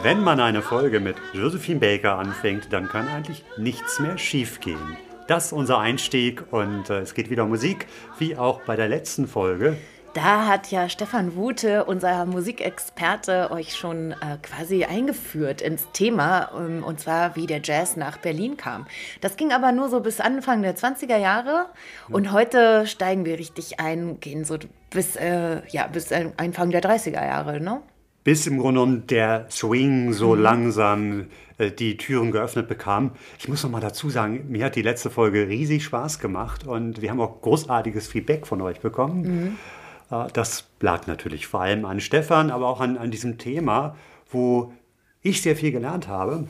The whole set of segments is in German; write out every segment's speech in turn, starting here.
Wenn man eine Folge mit Josephine Baker anfängt, dann kann eigentlich nichts mehr schiefgehen. Das ist unser Einstieg und äh, es geht wieder um Musik, wie auch bei der letzten Folge. Da hat ja Stefan Wute, unser Musikexperte, euch schon äh, quasi eingeführt ins Thema, ähm, und zwar wie der Jazz nach Berlin kam. Das ging aber nur so bis Anfang der 20er Jahre und heute steigen wir richtig ein, gehen so bis, äh, ja, bis Anfang der 30er Jahre, ne? Bis im Grunde genommen der Swing so langsam äh, die Türen geöffnet bekam. Ich muss noch mal dazu sagen, mir hat die letzte Folge riesig Spaß gemacht und wir haben auch großartiges Feedback von euch bekommen. Äh, Das lag natürlich vor allem an Stefan, aber auch an, an diesem Thema, wo ich sehr viel gelernt habe.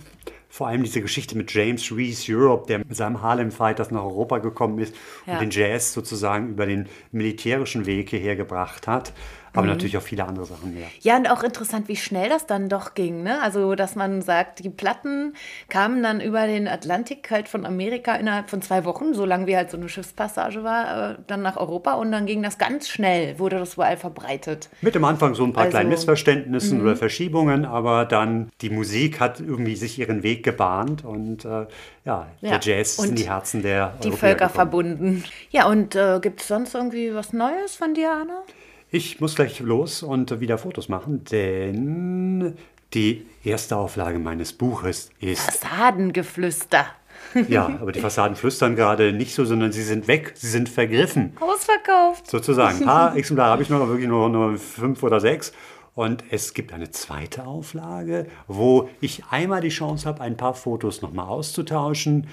Vor allem diese Geschichte mit James Reese Europe, der mit seinem Harlem Fighters nach Europa gekommen ist Ja. und den Jazz sozusagen über den militärischen Weg hierher gebracht hat. Aber natürlich auch viele andere Sachen mehr. Ja, und auch interessant, wie schnell das dann doch ging. Ne? Also, dass man sagt, die Platten kamen dann über den Atlantik halt von Amerika innerhalb von zwei Wochen, so lange wie halt so eine Schiffspassage war, äh, dann nach Europa und dann ging das ganz schnell, wurde das überall verbreitet. Mit am Anfang so ein paar Also- kleinen Missverständnissen oder Verschiebungen, aber dann die Musik hat irgendwie sich ihren Weg gebahnt und äh, ja, Ja, der Jazz ist in die Herzen der Die Europäer Völker gekommen. verbunden. Ja, und äh, gibt es sonst irgendwie was Neues von dir, Anna? Ich muss gleich los und wieder Fotos machen, denn die erste Auflage meines Buches ist, Fassadengeflüster. ja, aber die Fassaden flüstern gerade nicht so, sondern sie sind weg, sie sind vergriffen. Ausverkauft. sozusagen. Ein paar Exemplare habe ich noch, wirklich nur, nur fünf oder sechs. Und es gibt eine zweite Auflage, wo ich einmal die Chance habe, ein paar Fotos nochmal auszutauschen.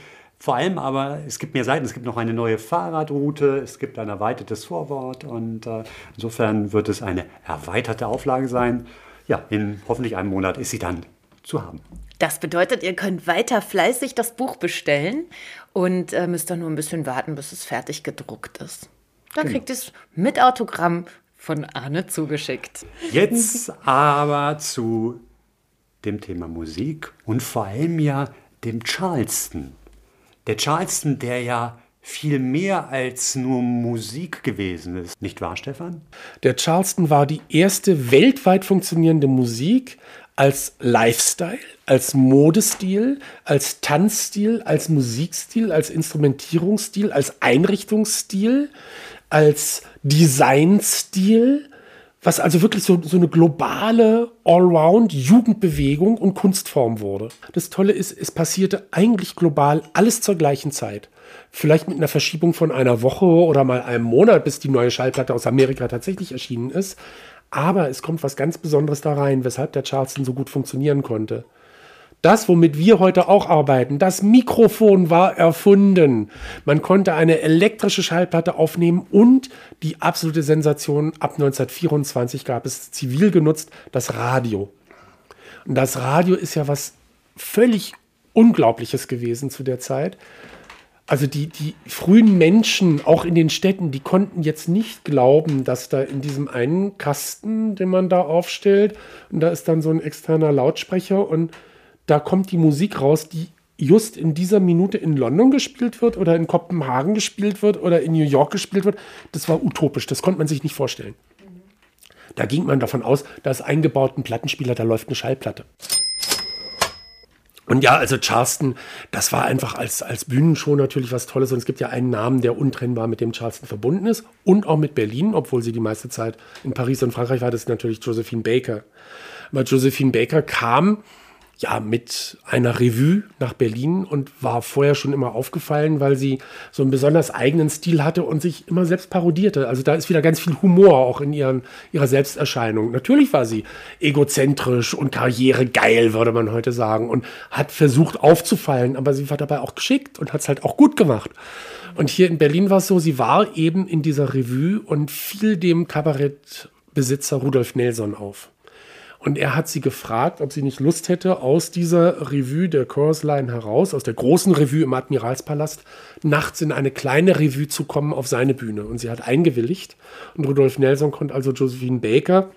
Vor allem aber, es gibt mehr Seiten, es gibt noch eine neue Fahrradroute, es gibt ein erweitertes Vorwort und äh, insofern wird es eine erweiterte Auflage sein. Ja, in hoffentlich einem Monat ist sie dann zu haben. Das bedeutet, ihr könnt weiter fleißig das Buch bestellen und äh, müsst dann nur ein bisschen warten, bis es fertig gedruckt ist. Dann kriegt ihr es mit Autogramm von Arne zugeschickt. Jetzt aber zu dem Thema Musik und vor allem ja dem Charleston. Der Charleston, der ja viel mehr als nur Musik gewesen ist. Nicht wahr, Stefan? Der Charleston war die erste weltweit funktionierende Musik als Lifestyle, als Modestil, als Tanzstil, als Musikstil, als Instrumentierungsstil, als Einrichtungsstil, als Designstil, was also wirklich so, so eine globale Allround-Jugendbewegung und Kunstform wurde. Das Tolle ist, es passierte eigentlich global alles zur gleichen Zeit. Vielleicht mit einer Verschiebung von einer Woche oder mal einem Monat, bis die neue Schallplatte aus Amerika tatsächlich erschienen ist. Aber es kommt was ganz Besonderes da rein, weshalb der Charleston so gut funktionieren konnte. Das, womit wir heute auch arbeiten, das Mikrofon war erfunden. Man konnte eine elektrische Schallplatte aufnehmen und die absolute Sensation, ab 1924 gab es zivil genutzt, das Radio. Und das Radio ist ja was völlig Unglaubliches gewesen zu der Zeit. Also die, die frühen Menschen, auch in den Städten, die konnten jetzt nicht glauben, dass da in diesem einen Kasten, den man da aufstellt, und da ist dann so ein externer Lautsprecher und da kommt die Musik raus, die just in dieser Minute in London gespielt wird oder in Kopenhagen gespielt wird oder in New York gespielt wird. Das war utopisch, das konnte man sich nicht vorstellen. Da ging man davon aus, da ist eingebaut ein Plattenspieler, da läuft eine Schallplatte. Und ja, also Charleston, das war einfach als, als Bühnenshow natürlich was Tolles. Und es gibt ja einen Namen, der untrennbar mit dem Charleston verbunden ist. Und auch mit Berlin, obwohl sie die meiste Zeit in Paris und Frankreich war, das ist natürlich Josephine Baker. Aber Josephine Baker kam ja, mit einer Revue nach Berlin und war vorher schon immer aufgefallen, weil sie so einen besonders eigenen Stil hatte und sich immer selbst parodierte. Also da ist wieder ganz viel Humor auch in ihren, ihrer Selbsterscheinung. Natürlich war sie egozentrisch und karrieregeil, würde man heute sagen, und hat versucht aufzufallen, aber sie war dabei auch geschickt und hat es halt auch gut gemacht. Und hier in Berlin war es so, sie war eben in dieser Revue und fiel dem Kabarettbesitzer Rudolf Nelson auf. Und er hat sie gefragt, ob sie nicht Lust hätte, aus dieser Revue der Chorus Line heraus, aus der großen Revue im Admiralspalast, nachts in eine kleine Revue zu kommen auf seine Bühne. Und sie hat eingewilligt. Und Rudolf Nelson konnte also Josephine Baker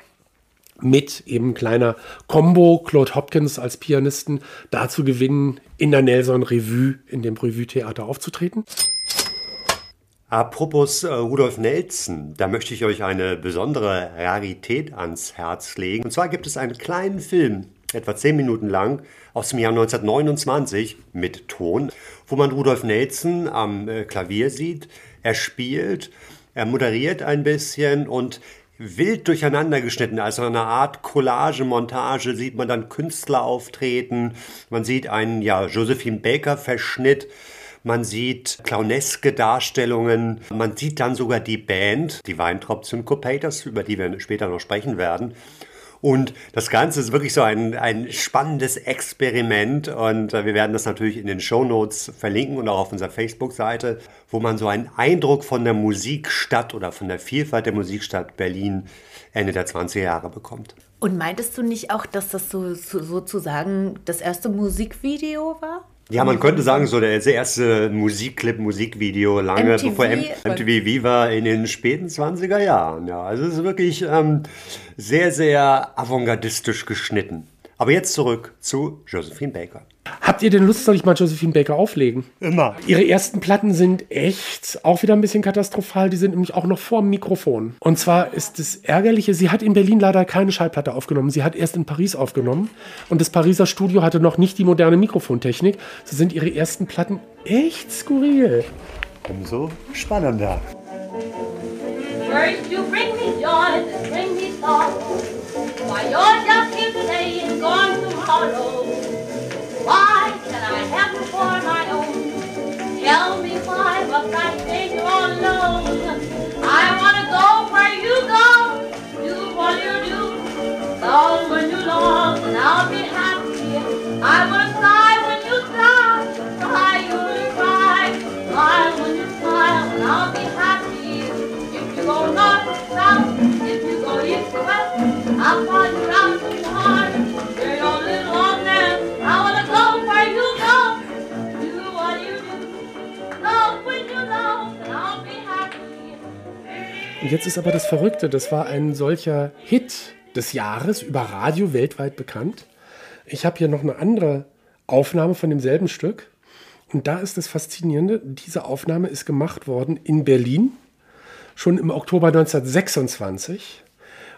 mit eben kleiner Combo, Claude Hopkins als Pianisten, dazu gewinnen, in der Nelson Revue, in dem Revue-Theater aufzutreten. Apropos äh, Rudolf Nelson, da möchte ich euch eine besondere Rarität ans Herz legen. Und zwar gibt es einen kleinen Film, etwa zehn Minuten lang, aus dem Jahr 1929 mit Ton, wo man Rudolf Nelson am äh, Klavier sieht. Er spielt, er moderiert ein bisschen und wild durcheinander geschnitten. Also eine Art Collage-Montage sieht man dann Künstler auftreten. Man sieht einen, ja, Josephine Baker-Verschnitt man sieht clowneske Darstellungen, man sieht dann sogar die Band, die Weintrop Syncopators, über die wir später noch sprechen werden. Und das Ganze ist wirklich so ein, ein spannendes Experiment und äh, wir werden das natürlich in den Show Notes verlinken und auch auf unserer Facebook-Seite, wo man so einen Eindruck von der Musikstadt oder von der Vielfalt der Musikstadt Berlin Ende der 20er Jahre bekommt. Und meintest du nicht auch, dass das so, so sozusagen das erste Musikvideo war? Ja, man könnte sagen, so der erste Musikclip, Musikvideo, lange MTV, bevor M MTV Viva in den späten 20er Jahren. Ja, also es ist wirklich ähm, sehr, sehr avantgardistisch geschnitten. Aber jetzt zurück zu Josephine Baker. Habt ihr denn Lust, soll ich mal Josephine Baker auflegen? Immer. Ihre ersten Platten sind echt auch wieder ein bisschen katastrophal. Die sind nämlich auch noch vor dem Mikrofon. Und zwar ist das Ärgerliche, sie hat in Berlin leider keine Schallplatte aufgenommen. Sie hat erst in Paris aufgenommen. Und das Pariser Studio hatte noch nicht die moderne Mikrofontechnik. So sind ihre ersten Platten echt skurril. Umso spannender. First you bring me joy, then bring me sorrow. Why you're just here today and gone tomorrow. For my own? Tell me why must I stay here all alone? I wanna go where you go, do what you do. Love when you love, and I'll be happy. I wanna cry when you cry, cry you cry, smile when you smile, and I'll be happy. If you go north, south, if you go east, west, I'll find you out the. Und jetzt ist aber das Verrückte, das war ein solcher Hit des Jahres über Radio weltweit bekannt. Ich habe hier noch eine andere Aufnahme von demselben Stück. Und da ist das Faszinierende, diese Aufnahme ist gemacht worden in Berlin, schon im Oktober 1926.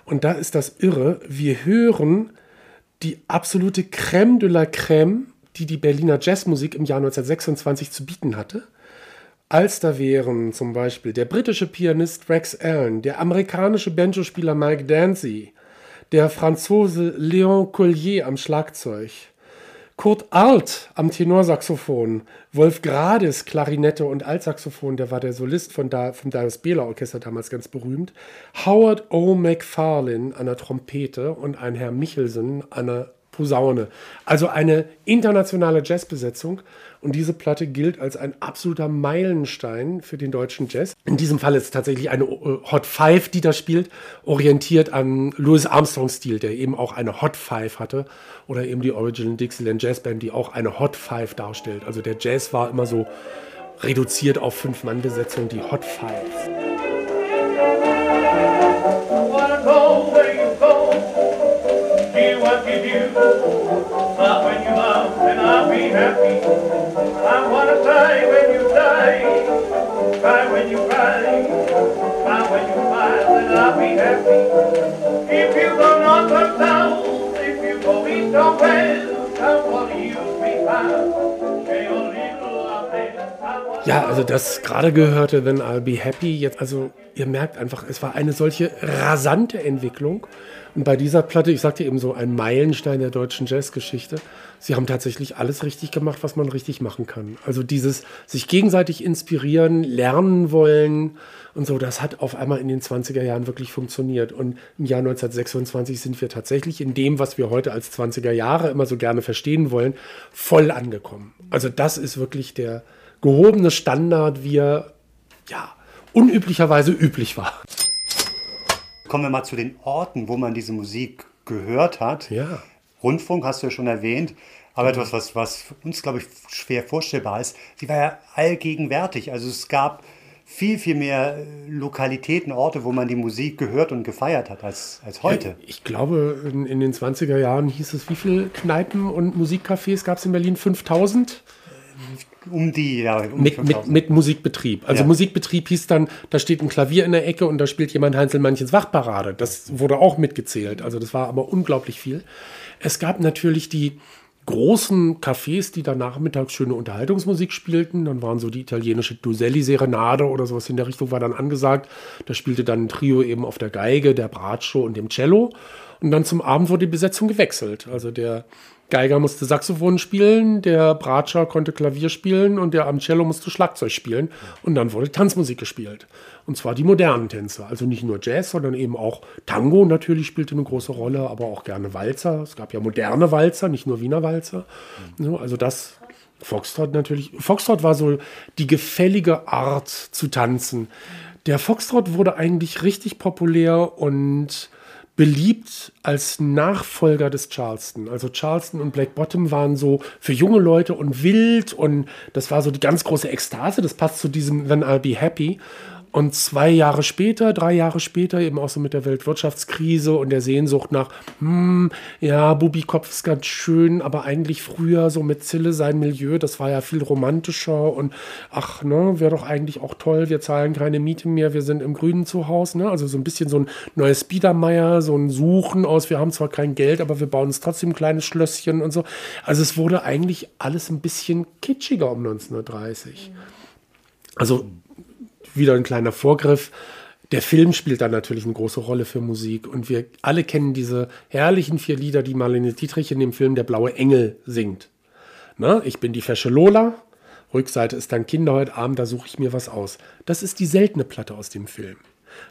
Und da ist das Irre, wir hören die absolute Crème de la Crème, die die Berliner Jazzmusik im Jahr 1926 zu bieten hatte. Als da wären zum Beispiel der britische Pianist Rex Allen, der amerikanische Banjospieler Mike Dancy, der Franzose Léon Collier am Schlagzeug, Kurt Arlt am Tenorsaxophon, Wolf Grades Klarinette und Altsaxophon, der war der Solist von da, vom Darius Bela Orchester damals ganz berühmt, Howard O. McFarlane an der Trompete und ein Herr Michelsen an der Posaune. Also eine internationale Jazzbesetzung und diese Platte gilt als ein absoluter Meilenstein für den deutschen Jazz. In diesem Fall ist es tatsächlich eine äh, Hot Five, die da spielt, orientiert an Louis Armstrong-Stil, der eben auch eine Hot Five hatte oder eben die Original Dixieland Jazz Band, die auch eine Hot Five darstellt. Also der Jazz war immer so reduziert auf Fünf-Mann-Besetzung, die Hot Five. You do. Love when you love, and I'll be happy. I wanna die when you die, cry when you cry, smile when you smile, and I'll be happy. If you go north or south, if you go east or west, fine. Hey, oh, little, I Ja, also das gerade gehörte Then I'll Be Happy. Jetzt, also ihr merkt einfach, es war eine solche rasante Entwicklung. Und bei dieser Platte, ich sagte eben so, ein Meilenstein der deutschen Jazzgeschichte. Sie haben tatsächlich alles richtig gemacht, was man richtig machen kann. Also dieses sich gegenseitig inspirieren, lernen wollen und so, das hat auf einmal in den 20er Jahren wirklich funktioniert. Und im Jahr 1926 sind wir tatsächlich in dem, was wir heute als 20er Jahre immer so gerne verstehen wollen, voll angekommen. Also das ist wirklich der gehobene Standard, wie er ja unüblicherweise üblich war. Kommen wir mal zu den Orten, wo man diese Musik gehört hat. Ja. Rundfunk hast du ja schon erwähnt. Aber etwas, was, was für uns, glaube ich, schwer vorstellbar ist, sie war ja allgegenwärtig. Also es gab viel, viel mehr äh, Lokalitäten, Orte, wo man die Musik gehört und gefeiert hat als, als heute. Ich glaube, in, in den 20er Jahren hieß es, wie viele Kneipen und Musikcafés gab es in Berlin? 5000? Um die, ja, um Mit, die mit, 5000. mit Musikbetrieb. Also Ja. Musikbetrieb hieß dann, da steht ein Klavier in der Ecke und da spielt jemand Heinzelmanchens Wachparade. Das wurde auch mitgezählt. Also das war aber unglaublich viel. Es gab natürlich die großen Cafés, die dann nachmittags schöne Unterhaltungsmusik spielten. Dann waren so die italienische Duselli-Serenade oder sowas in der Richtung war dann angesagt. Da spielte dann ein Trio eben auf der Geige, der Bratscho und dem Cello. Und dann zum Abend wurde die Besetzung gewechselt. Also der Geiger musste Saxophon spielen, der Bratscher konnte Klavier spielen und der am Cello musste Schlagzeug spielen. Und dann wurde Tanzmusik gespielt. Und zwar die modernen Tänze. Also nicht nur Jazz, sondern eben auch Tango natürlich spielte eine große Rolle, aber auch gerne Walzer. Es gab ja moderne Walzer, nicht nur Wiener Walzer. So, also das Foxtrot natürlich. Foxtrot war so die gefällige Art zu tanzen. Der Foxtrot wurde eigentlich richtig populär und beliebt als Nachfolger des Charleston. Also Charleston und Black Bottom waren so für junge Leute und wild und das war so die ganz große Ekstase. Das passt zu diesem Then I'll Be Happy. Und zwei Jahre später, drei Jahre später, eben auch so mit der Weltwirtschaftskrise und der Sehnsucht nach, hm, ja, Bubikopf ist ganz schön, aber eigentlich früher so mit Zille sein Milieu, das war ja viel romantischer und ach, ne, wäre doch eigentlich auch toll, wir zahlen keine Miete mehr, wir sind im Grünen zu Hause, ne? Also so ein bisschen so ein neues Biedermeier, so ein Suchen aus, wir haben zwar kein Geld, aber wir bauen uns trotzdem ein kleines Schlösschen und so. Also es wurde eigentlich alles ein bisschen kitschiger um 1930. Also wieder ein kleiner Vorgriff. Der Film spielt da natürlich eine große Rolle für Musik und wir alle kennen diese herrlichen vier Lieder, die Marlene Dietrich in dem Film Der blaue Engel singt. Na, ich bin die fesche Lola, Rückseite ist dann Kinder heute Abend, da suche ich mir was aus. Das ist die seltene Platte aus dem Film.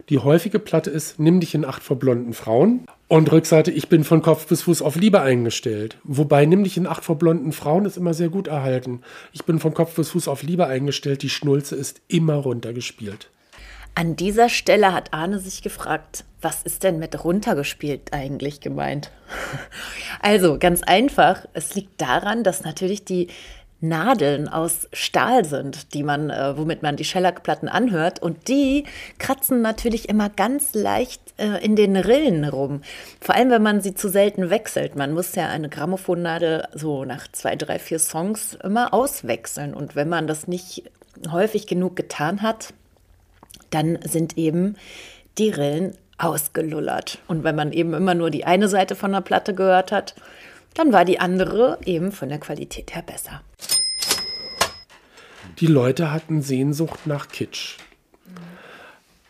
Die häufige Platte ist Nimm dich in Acht vor blonden Frauen und Rückseite Ich bin von Kopf bis Fuß auf Liebe eingestellt. Wobei Nimm dich in Acht vor blonden Frauen ist immer sehr gut erhalten. Ich bin von Kopf bis Fuß auf Liebe eingestellt, die Schnulze ist immer runtergespielt. An dieser Stelle hat Arne sich gefragt, was ist denn mit runtergespielt eigentlich gemeint? Also ganz einfach, es liegt daran, dass natürlich die Nadeln aus Stahl sind, die man, äh, womit man die Schellackplatten anhört. Und die kratzen natürlich immer ganz leicht äh, in den Rillen rum. Vor allem, wenn man sie zu selten wechselt. Man muss ja eine Grammophonnadel so nach zwei, drei, vier Songs immer auswechseln. Und wenn man das nicht häufig genug getan hat, dann sind eben die Rillen ausgelullert. Und wenn man eben immer nur die eine Seite von der Platte gehört hat, dann war die andere eben von der Qualität her besser. Die Leute hatten Sehnsucht nach Kitsch.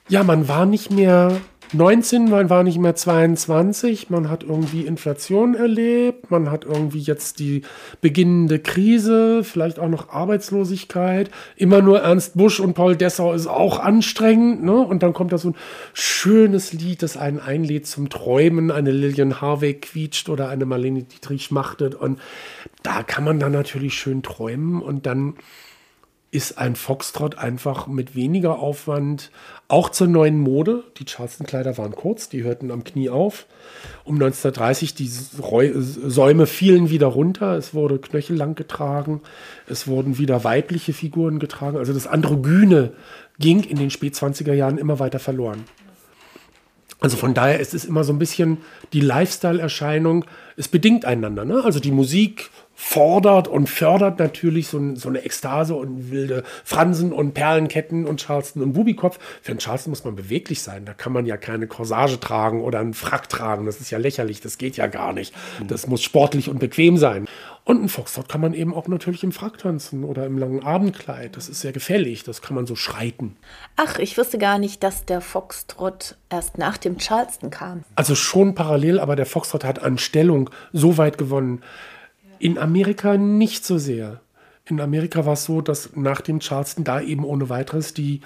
Ja, man war nicht mehr 19, man war nicht mehr 22, man hat irgendwie Inflation erlebt, man hat irgendwie jetzt die beginnende Krise, vielleicht auch noch Arbeitslosigkeit. Immer nur Ernst Busch und Paul Dessau ist auch anstrengend, ne? Und dann kommt da so ein schönes Lied, das einen einlädt zum Träumen, eine Lillian Harvey quietscht oder eine Marlene Dietrich schmachtet und da kann man dann natürlich schön träumen und dann ist ein Foxtrot einfach mit weniger Aufwand auch zur neuen Mode. Die Charleston-Kleider waren kurz, die hörten am Knie auf. Um 1930, die Säume fielen wieder runter, es wurde knöchellang getragen, es wurden wieder weibliche Figuren getragen. Also das Androgyne ging in den Spät-20er Jahren immer weiter verloren. Also von daher ist es immer so ein bisschen die Lifestyle-Erscheinung, es bedingt einander. Ne? Also die Musik fordert und fördert natürlich so, so eine Ekstase und wilde Fransen und Perlenketten und Charleston und Bubikopf. Für einen Charleston muss man beweglich sein. Da kann man ja keine Corsage tragen oder einen Frack tragen. Das ist ja lächerlich, das geht ja gar nicht. Das muss sportlich und bequem sein. Und ein Foxtrot kann man eben auch natürlich im Frack tanzen oder im langen Abendkleid. Das ist sehr gefällig, das kann man so schreiten. Ach, ich wusste gar nicht, dass der Foxtrot erst nach dem Charleston kam. Also schon parallel, aber der Foxtrot hat an Stellung so weit gewonnen. In Amerika nicht so sehr. In Amerika war es so, dass nach dem Charleston da eben ohne weiteres die,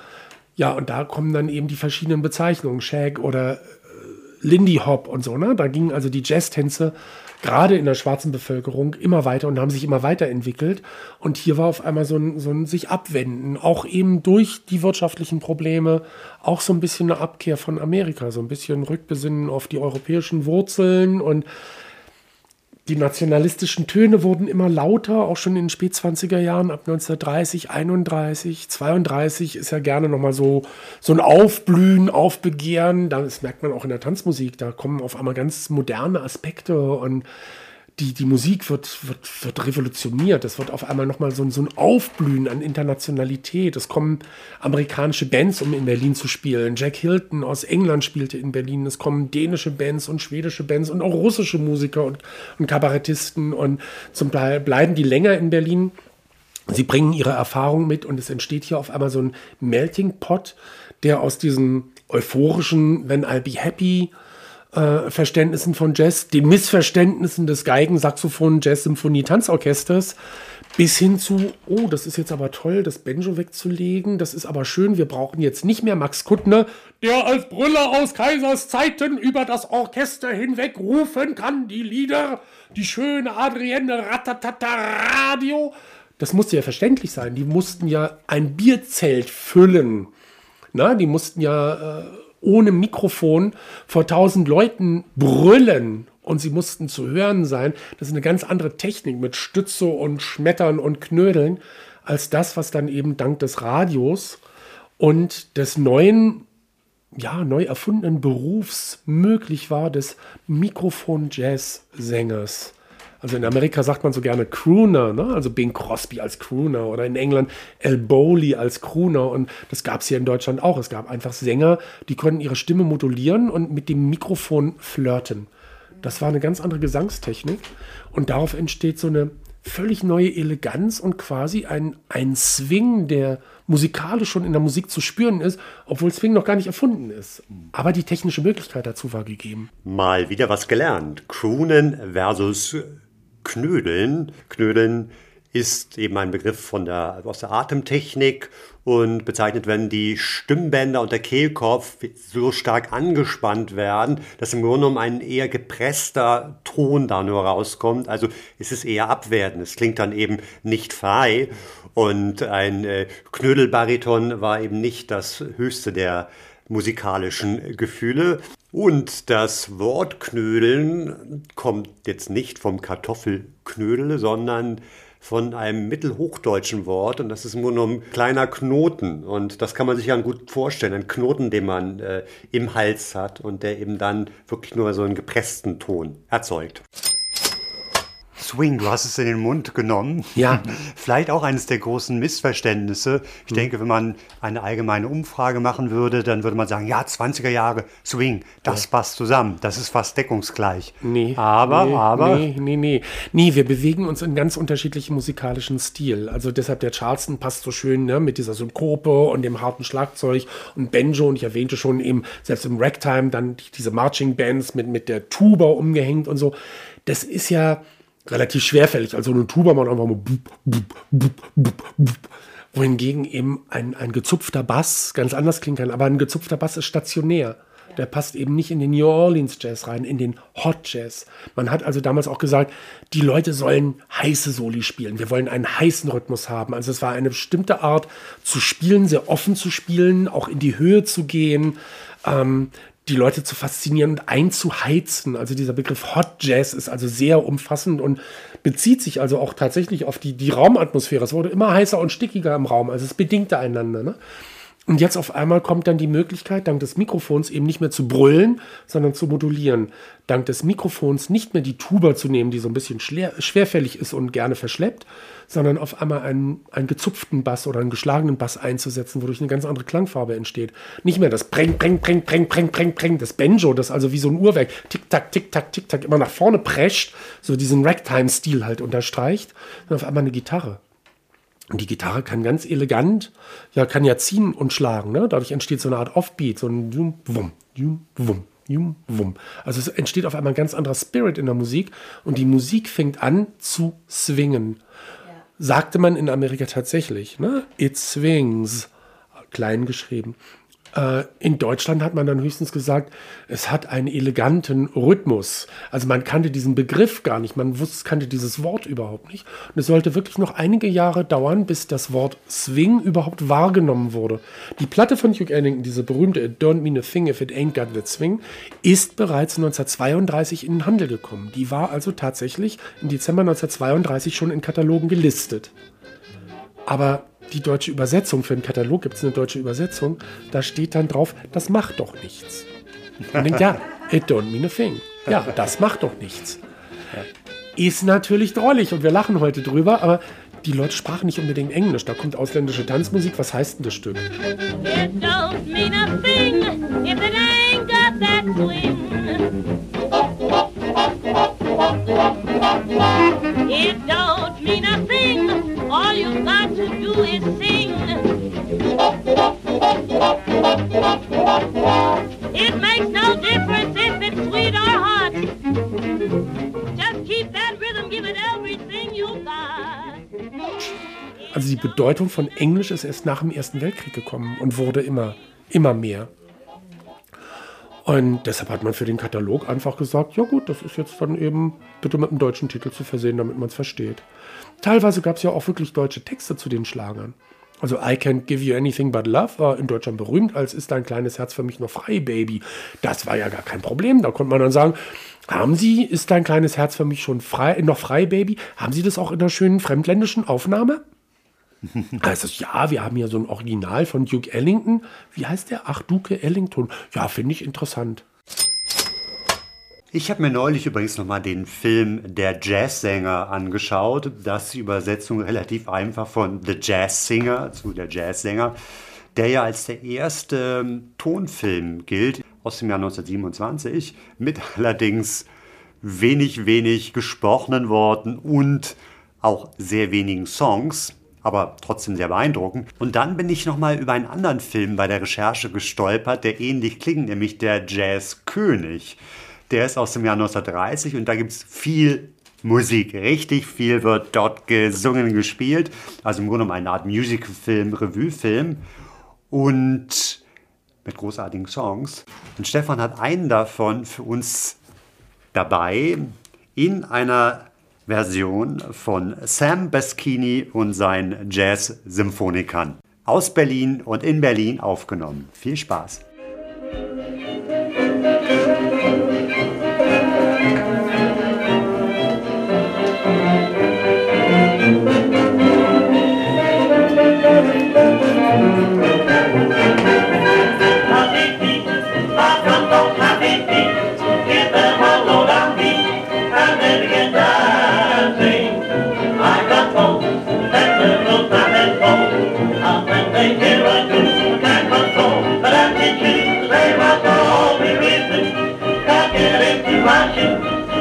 ja, und da kommen dann eben die verschiedenen Bezeichnungen, Shag oder äh, Lindy Hop und so, ne? Da gingen also die Jazztänze gerade in der schwarzen Bevölkerung immer weiter und haben sich immer weiterentwickelt. Und hier war auf einmal so ein, so ein sich abwenden, auch eben durch die wirtschaftlichen Probleme, auch so ein bisschen eine Abkehr von Amerika, so ein bisschen Rückbesinnen auf die europäischen Wurzeln und die nationalistischen Töne wurden immer lauter, auch schon in den Spät-20er Jahren, ab 1930, 31, 32 ist ja gerne nochmal so, so ein Aufblühen, Aufbegehren. Das merkt man auch in der Tanzmusik. Da kommen auf einmal ganz moderne Aspekte und die, die Musik wird, wird, wird revolutioniert. Es wird auf einmal nochmal so, ein- so ein Aufblühen an Internationalität. Es kommen amerikanische Bands, um in Berlin zu spielen. Jack Hilton aus England spielte in Berlin. Es kommen dänische Bands und schwedische Bands und auch russische Musiker und, und Kabarettisten. Und zum Teil bleiben die länger in Berlin. Sie bringen ihre Erfahrung mit und es entsteht hier auf einmal so ein Melting Pot, der aus diesen euphorischen When I'll Be Happy äh, Verständnissen von Jazz, den Missverständnissen des Geigen, Saxophon, Jazz, Symphonie, Tanzorchesters bis hin zu, oh, das ist jetzt aber toll, das Banjo wegzulegen, das ist aber schön, wir brauchen jetzt nicht mehr Max Kuttner, der als Brüller aus Kaisers Zeiten über das Orchester hinweg rufen kann, die Lieder, die schöne Adrienne Ratatata Radio. Das musste ja verständlich sein. Die mussten ja ein Bierzelt füllen. Na, die mussten ja äh, ohne Mikrofon vor tausend Leuten brüllen und sie mussten zu hören sein. Das ist eine ganz andere Technik mit Stütze und Schmettern und Knödeln als das, was dann eben dank des Radios und des neuen, ja, neu erfundenen Berufs möglich war, des Mikrofon-Jazz-Sängers. Also in Amerika sagt man so gerne Crooner, ne? also Bing Crosby als Crooner oder in England El Bowley als Crooner und das gab es hier in Deutschland auch. Es gab einfach Sänger, die konnten ihre Stimme modulieren und mit dem Mikrofon flirten. Das war eine ganz andere Gesangstechnik und darauf entsteht so eine völlig neue Eleganz und quasi ein, ein Swing, der musikalisch schon in der Musik zu spüren ist, obwohl Swing noch gar nicht erfunden ist. Aber die technische Möglichkeit dazu war gegeben. Mal wieder was gelernt. Croonen versus Knödeln. Knödeln ist eben ein Begriff von der, aus der Atemtechnik und bezeichnet, wenn die Stimmbänder und der Kehlkopf so stark angespannt werden, dass im Grunde genommen ein eher gepresster Ton da nur rauskommt. Also es ist eher abwertend. Es klingt dann eben nicht frei. Und ein äh, Knödelbariton war eben nicht das höchste der musikalischen Gefühle. Und das Wort Knödeln kommt jetzt nicht vom Kartoffelknödel, sondern von einem mittelhochdeutschen Wort. Und das ist im Grunde genommen kleiner Knoten. Und das kann man sich ja gut vorstellen, ein Knoten, den man äh, im Hals hat und der eben dann wirklich nur so einen gepressten Ton erzeugt. Swing, du hast es in den Mund genommen. Ja. Vielleicht auch eines der großen Missverständnisse. Ich denke, wenn man eine allgemeine Umfrage machen würde, dann würde man sagen, ja, 20er Jahre Swing, das passt zusammen. Das ist fast deckungsgleich. Nee. Aber, nee, aber. Nee, nee, nee. Nee, wir bewegen uns in ganz unterschiedlichen musikalischen Stil. Also deshalb der Charleston passt so schön ne, mit dieser Synkope und dem harten Schlagzeug und Banjo. Und ich erwähnte schon eben, selbst im Ragtime dann die- diese Marching Bands mit, mit der Tuba umgehängt und so. Das ist ja relativ schwerfällig. Also eine Tuba macht einfach mal bup, bup, bup, bup, bup. Wohingegen eben ein, ein gezupfter Bass ganz anders klingen kann. Aber ein gezupfter Bass ist stationär. Der passt eben nicht in den New Orleans Jazz rein, in den Hot Jazz. Man hat also damals auch gesagt, die Leute sollen heiße Soli spielen. Wir wollen einen heißen Rhythmus haben. Also es war eine bestimmte Art zu spielen, sehr offen zu spielen, auch in die Höhe zu gehen, ähm, die Leute zu faszinieren und einzuheizen. Also dieser Begriff Hot Jazz ist also sehr umfassend und bezieht sich also auch tatsächlich auf die, die Raumatmosphäre. Es wurde immer heißer und stickiger im Raum. Also es bedingte einander. Ne? Und jetzt auf einmal kommt dann die Möglichkeit, dank des Mikrofons eben nicht mehr zu brüllen, sondern zu modulieren. Dank des Mikrofons nicht mehr die Tuba zu nehmen, die so ein bisschen schwer, schwerfällig ist und gerne verschleppt, sondern auf einmal einen, einen gezupften Bass oder einen geschlagenen Bass einzusetzen, wodurch eine ganz andere Klangfarbe entsteht. Nicht mehr das Preng, Preng, Preng, Preng, Preng, Preng, Preng, das Banjo, das also wie so ein Uhrwerk tick-tack, tick-tack, tick-tack immer nach vorne prescht, so diesen Ragtime-Stil halt unterstreicht, sondern auf einmal eine Gitarre. Und die Gitarre kann ganz elegant, ja, kann ja ziehen und schlagen. Ne? Dadurch entsteht so eine Art Offbeat, so ein Jum, Wum, Jum, Wum, Jum, Wum. Also es entsteht auf einmal ein ganz anderer Spirit in der Musik und die Musik fängt an zu swingen. Sagte man in Amerika tatsächlich. Ne? It swings, klein geschrieben. Äh, in Deutschland hat man dann höchstens gesagt, es hat einen eleganten Rhythmus. Also man kannte diesen Begriff gar nicht, man wusste, kannte dieses Wort überhaupt nicht. Und es sollte wirklich noch einige Jahre dauern, bis das Wort Swing überhaupt wahrgenommen wurde. Die Platte von Duke Ellington, diese berühmte It Don't Mean a Thing If It Ain't Got That Swing, ist bereits 1932 in den Handel gekommen. Die war also tatsächlich im Dezember 1932 schon in Katalogen gelistet. Aber die deutsche Übersetzung, für den Katalog gibt es eine deutsche Übersetzung, da steht dann drauf, das macht doch nichts. Und denkt, ja, it don't mean a thing. Ja, das macht doch nichts. Ist natürlich drollig und wir lachen heute drüber, aber die Leute sprachen nicht unbedingt Englisch. Da kommt ausländische Tanzmusik. Was heißt denn das Stück? It don't mean a thing if it ain't got that swing. It don't mean a thing. Also die Bedeutung von Englisch ist erst nach dem Ersten Weltkrieg gekommen und wurde immer, immer mehr. Und deshalb hat man für den Katalog einfach gesagt, ja gut, das ist jetzt dann eben bitte mit einem deutschen Titel zu versehen, damit man es versteht. Teilweise gab es ja auch wirklich deutsche Texte zu den Schlagern. Also I Can't Give You Anything But Love war in Deutschland berühmt, als ist dein kleines Herz für mich noch frei, Baby. Das war ja gar kein Problem. Da konnte man dann sagen, haben Sie, ist dein kleines Herz für mich schon frei, noch frei, Baby? Haben Sie das auch in einer schönen fremdländischen Aufnahme? Also ja, wir haben hier so ein Original von Duke Ellington. Wie heißt der? Ach, Duke Ellington. Ja, finde ich interessant. Ich habe mir neulich übrigens nochmal den Film Der Jazzsänger angeschaut. Das ist die Übersetzung relativ einfach von The Jazz Singer zu Der Jazzsänger, der ja als der erste ähm, Tonfilm gilt aus dem Jahr 1927 mit allerdings wenig, wenig gesprochenen Worten und auch sehr wenigen Songs, aber trotzdem sehr beeindruckend. Und dann bin ich nochmal über einen anderen Film bei der Recherche gestolpert, der ähnlich klingt, nämlich der Jazzkönig. Der ist aus dem Jahr 1930 und da gibt es viel Musik. Richtig viel wird dort gesungen, gespielt. Also im Grunde genommen eine Art Musicalfilm, Revuefilm. Und mit großartigen Songs. Und Stefan hat einen davon für uns dabei in einer Version von Sam Baschini und seinen Jazz-Symphonikern. Aus Berlin und in Berlin aufgenommen. Viel Spaß.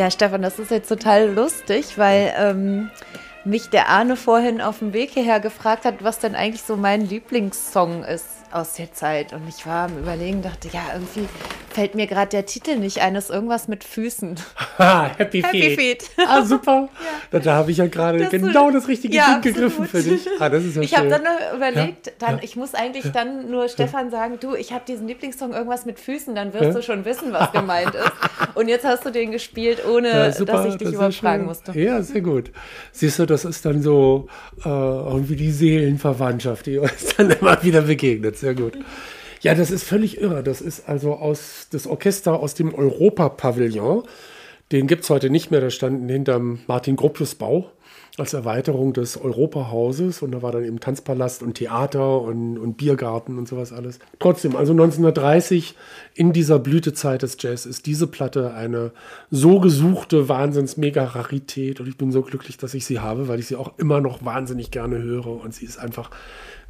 Ja, Stefan, das ist jetzt total lustig, weil ähm, mich der Arne vorhin auf dem Weg hierher gefragt hat, was denn eigentlich so mein Lieblingssong ist aus der Zeit. Und ich war am Überlegen, dachte, ja, irgendwie fällt mir gerade der Titel nicht ein, ist irgendwas mit Füßen. Ha, Happy, Happy Feet. Feet. Ah, super. Da, da habe ich ja gerade genau das richtige Ja, Ding gegriffen für dich. Ah, das ist ja Ich habe dann nur überlegt, dann, ja. ich muss eigentlich dann nur Stefan sagen, du, ich habe diesen Lieblingssong irgendwas mit Füßen, dann wirst du schon wissen, was gemeint ist. Und jetzt hast du den gespielt, ohne Ja, super, dass ich dich das ist überhaupt schön. fragen musste. Ja, sehr gut. Siehst du, das ist dann so äh, irgendwie die Seelenverwandtschaft, die uns dann immer wieder begegnet. Sehr gut. Ja, das ist völlig irre. Das ist also aus das Orchester aus dem Europa-Pavillon. Den gibt es heute nicht mehr. Da standen hinterm Martin Gropius Bau als Erweiterung des Europahauses und da war dann eben Tanzpalast und Theater und, und Biergarten und sowas alles. Trotzdem, also 1930 in dieser Blütezeit des Jazz ist diese Platte eine so gesuchte Wahnsinns-Mega-Rarität und ich bin so glücklich, dass ich sie habe, weil ich sie auch immer noch wahnsinnig gerne höre und sie ist einfach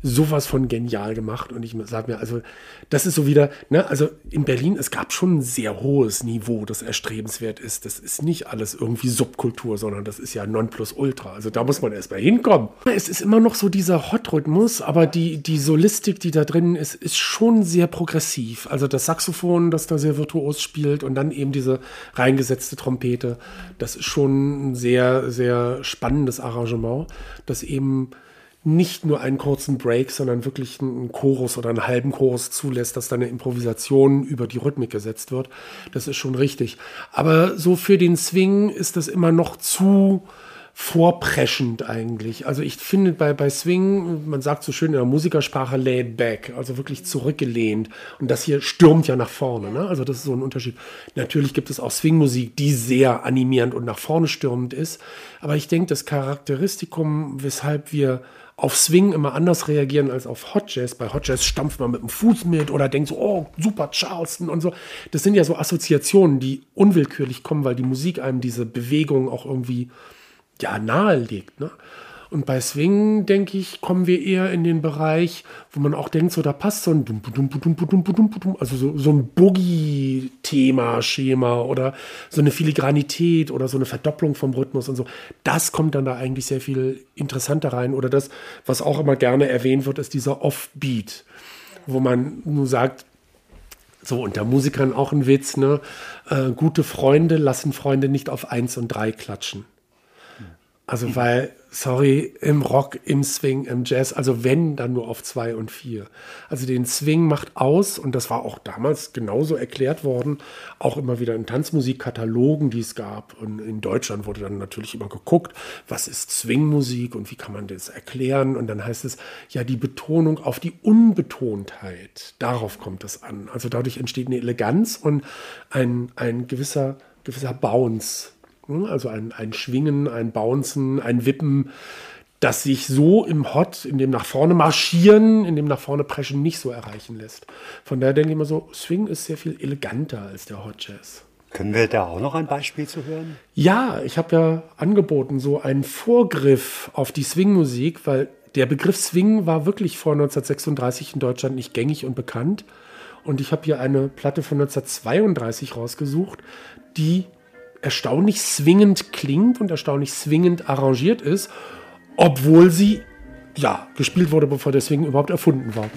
sowas von genial gemacht und ich sage mir, also das ist so wieder, ne, also in Berlin, es gab schon ein sehr hohes Niveau, das erstrebenswert ist. Das ist nicht alles irgendwie Subkultur, sondern das ist ja Nonplusultra. Also da muss man erst mal hinkommen. Es ist immer noch so dieser Hot-Rhythmus, aber die, die Solistik, die da drin ist, ist schon sehr progressiv. Also das Saxophon, das da sehr virtuos spielt und dann eben diese reingesetzte Trompete, das ist schon ein sehr, sehr spannendes Arrangement, das eben nicht nur einen kurzen Break, sondern wirklich einen Chorus oder einen halben Chorus zulässt, dass da eine Improvisation über die Rhythmik gesetzt wird. Das ist schon richtig. Aber so für den Swing ist das immer noch zu vorpreschend eigentlich. Also ich finde bei, bei Swing, man sagt so schön in der Musikersprache laid back, also wirklich zurückgelehnt. Und das hier stürmt ja nach vorne. Ne? Also das ist so ein Unterschied. Natürlich gibt es auch Swingmusik, die sehr animierend und nach vorne stürmend ist. Aber ich denke, das Charakteristikum, weshalb wir auf Swing immer anders reagieren als auf Hot Jazz. Bei Hot Jazz stampft man mit dem Fuß mit oder denkt so, oh, super Charleston und so. Das sind ja so Assoziationen, die unwillkürlich kommen, weil die Musik einem diese Bewegung auch irgendwie ja, nahe liegt. Ne? Und bei Swing, denke ich, kommen wir eher in den Bereich, wo man auch denkt, so da passt so ein also so, so ein Boogie-Thema, Schema oder so eine Filigranität oder so eine Verdopplung vom Rhythmus und so. Das kommt dann da eigentlich sehr viel interessanter rein. Oder das, was auch immer gerne erwähnt wird, ist dieser Offbeat, wo man nur sagt, so, unter Musikern auch ein Witz, ne? Äh, gute Freunde lassen Freunde nicht auf eins und drei klatschen. Also, weil, sorry, im Rock, im Swing, im Jazz, also wenn, dann nur auf zwei und vier. Also den Swing macht aus, und das war auch damals genauso erklärt worden, auch immer wieder in Tanzmusikkatalogen, die es gab. Und in Deutschland wurde dann natürlich immer geguckt, was ist Swingmusik und wie kann man das erklären? Und dann heißt es, ja, die Betonung auf die Unbetontheit, darauf kommt es an. Also dadurch entsteht eine Eleganz und ein, ein gewisser, gewisser Bounce. Also ein, ein Schwingen, ein Bouncen, ein Wippen, das sich so im Hot, in dem nach vorne marschieren, in dem nach vorne preschen nicht so erreichen lässt. Von daher denke ich immer so, Swing ist sehr viel eleganter als der Hot Jazz. Können wir da auch noch ein Beispiel zu hören? Ja, ich habe ja angeboten, so einen Vorgriff auf die Swingmusik, weil der Begriff Swing war wirklich vor 1936 in Deutschland nicht gängig und bekannt. Und ich habe hier eine Platte von 1932 rausgesucht, die erstaunlich swingend klingt und erstaunlich swingend arrangiert ist, obwohl sie ja gespielt wurde, bevor der Swing überhaupt erfunden war.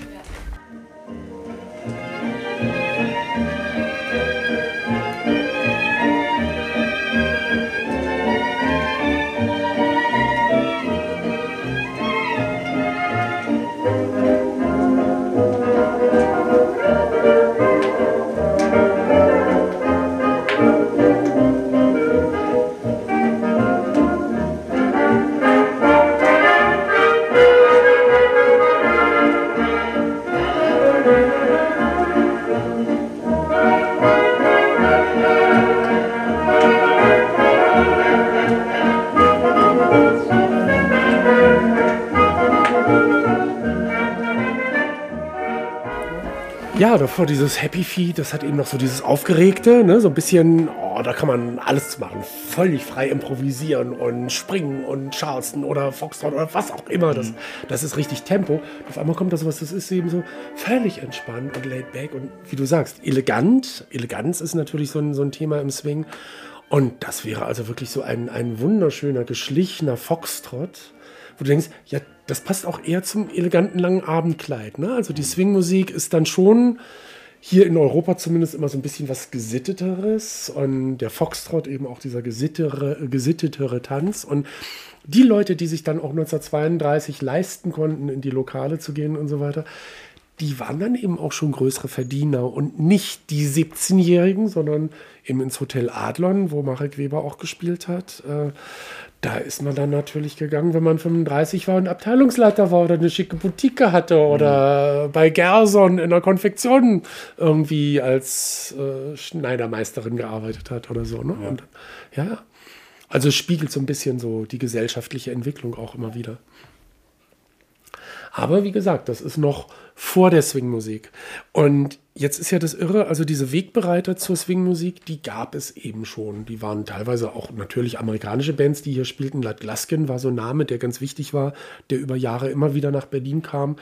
Ja, davor dieses Happy Feet, das hat eben noch so dieses Aufgeregte, ne? so ein bisschen, oh, da kann man alles machen, völlig frei improvisieren und springen und Charleston oder Foxtrot oder was auch immer, das, das ist richtig Tempo. Auf einmal kommt da sowas, das ist eben so völlig entspannt und laid back und wie du sagst, elegant. Eleganz ist natürlich so ein, so ein Thema im Swing und das wäre also wirklich so ein, ein wunderschöner, geschlichener Foxtrot, wo du denkst, ja, das passt auch eher zum eleganten langen Abendkleid. Ne? Also die Swingmusik ist dann schon, hier in Europa zumindest immer so ein bisschen was Gesitteteres und der Foxtrot eben auch dieser gesittere, gesittetere Tanz. Und die Leute, die sich dann auch 1932 leisten konnten, in die Lokale zu gehen und so weiter, die waren dann eben auch schon größere Verdiener und nicht die 17-Jährigen, sondern eben ins Hotel Adlon, wo Marek Weber auch gespielt hat. Da ist man dann natürlich gegangen, wenn man 35 war und Abteilungsleiter war oder eine schicke Boutique hatte oder bei Gerson in der Konfektion irgendwie als äh, Schneidermeisterin gearbeitet hat oder so. Ne? Und, ja, also spiegelt so ein bisschen so die gesellschaftliche Entwicklung auch immer wieder. Aber wie gesagt, das ist noch vor der Swingmusik. Und jetzt ist ja das Irre, also diese Wegbereiter zur Swingmusik, die gab es eben schon. Die waren teilweise auch natürlich amerikanische Bands, die hier spielten. Lad Glaskin war so ein Name, der ganz wichtig war, der über Jahre immer wieder nach Berlin kam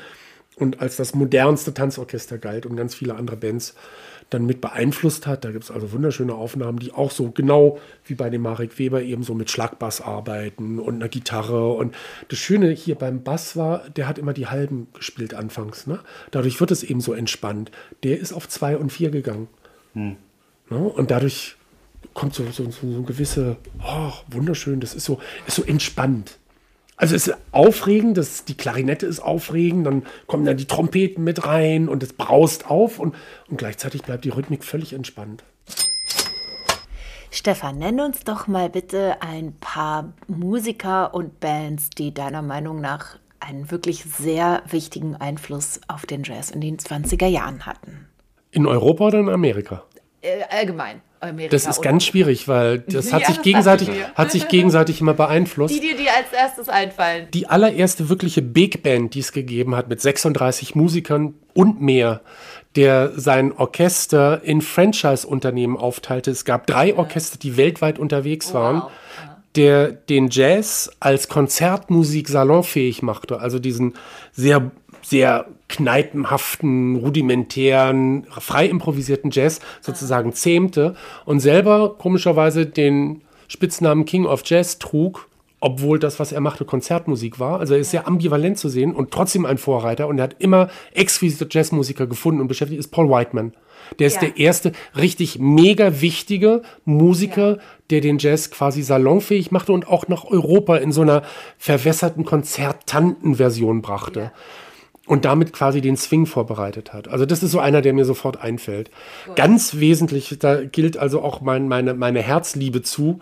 und als das modernste Tanzorchester galt und ganz viele andere Bands dann mit beeinflusst hat. Da gibt es also wunderschöne Aufnahmen, die auch so genau wie bei dem Marek Weber eben so mit Schlagbass arbeiten und einer Gitarre. Und das Schöne hier beim Bass war, der hat immer die Halben gespielt anfangs. Ne? Dadurch wird es eben so entspannt. Der ist auf zwei und vier gegangen. Ne? Und dadurch kommt so, so, so, so ein gewisse, oh, wunderschön, das ist so, ist so entspannt. Also es ist aufregend, das, die Klarinette ist aufregend, dann kommen dann die Trompeten mit rein und es braust auf und, und gleichzeitig bleibt die Rhythmik völlig entspannt. Stefan, nenn uns doch mal bitte ein paar Musiker und Bands, die deiner Meinung nach einen wirklich sehr wichtigen Einfluss auf den Jazz in den 20er Jahren hatten. In Europa oder in Amerika? Äh, allgemein. Amerika Das ist oder- ganz schwierig, weil das hat Ja, sich gegenseitig, hat sich gegenseitig immer beeinflusst. Die dir die als erstes einfallen. die allererste wirkliche Big Band, die es gegeben hat, mit 36 Musikern und mehr, der sein Orchester in Franchise-Unternehmen aufteilte. Es gab drei Orchester, die weltweit unterwegs waren, der den Jazz als Konzertmusik salonfähig machte. Also diesen sehr, sehr kneipenhaften, rudimentären, frei improvisierten Jazz sozusagen zähmte und selber komischerweise den Spitznamen King of Jazz trug, obwohl das, was er machte, Konzertmusik war. Also er ist sehr ambivalent zu sehen und trotzdem ein Vorreiter und er hat immer exquisite Jazzmusiker gefunden und beschäftigt, ist Paul Whiteman. Der ist Ja. der erste richtig mega wichtige Musiker, der den Jazz quasi salonfähig machte und auch nach Europa in so einer verwässerten Konzertantenversion brachte. Und damit quasi den Swing vorbereitet hat. Also das ist so einer, der mir sofort einfällt. Ganz wesentlich, da gilt also auch mein, meine, meine Herzliebe zu,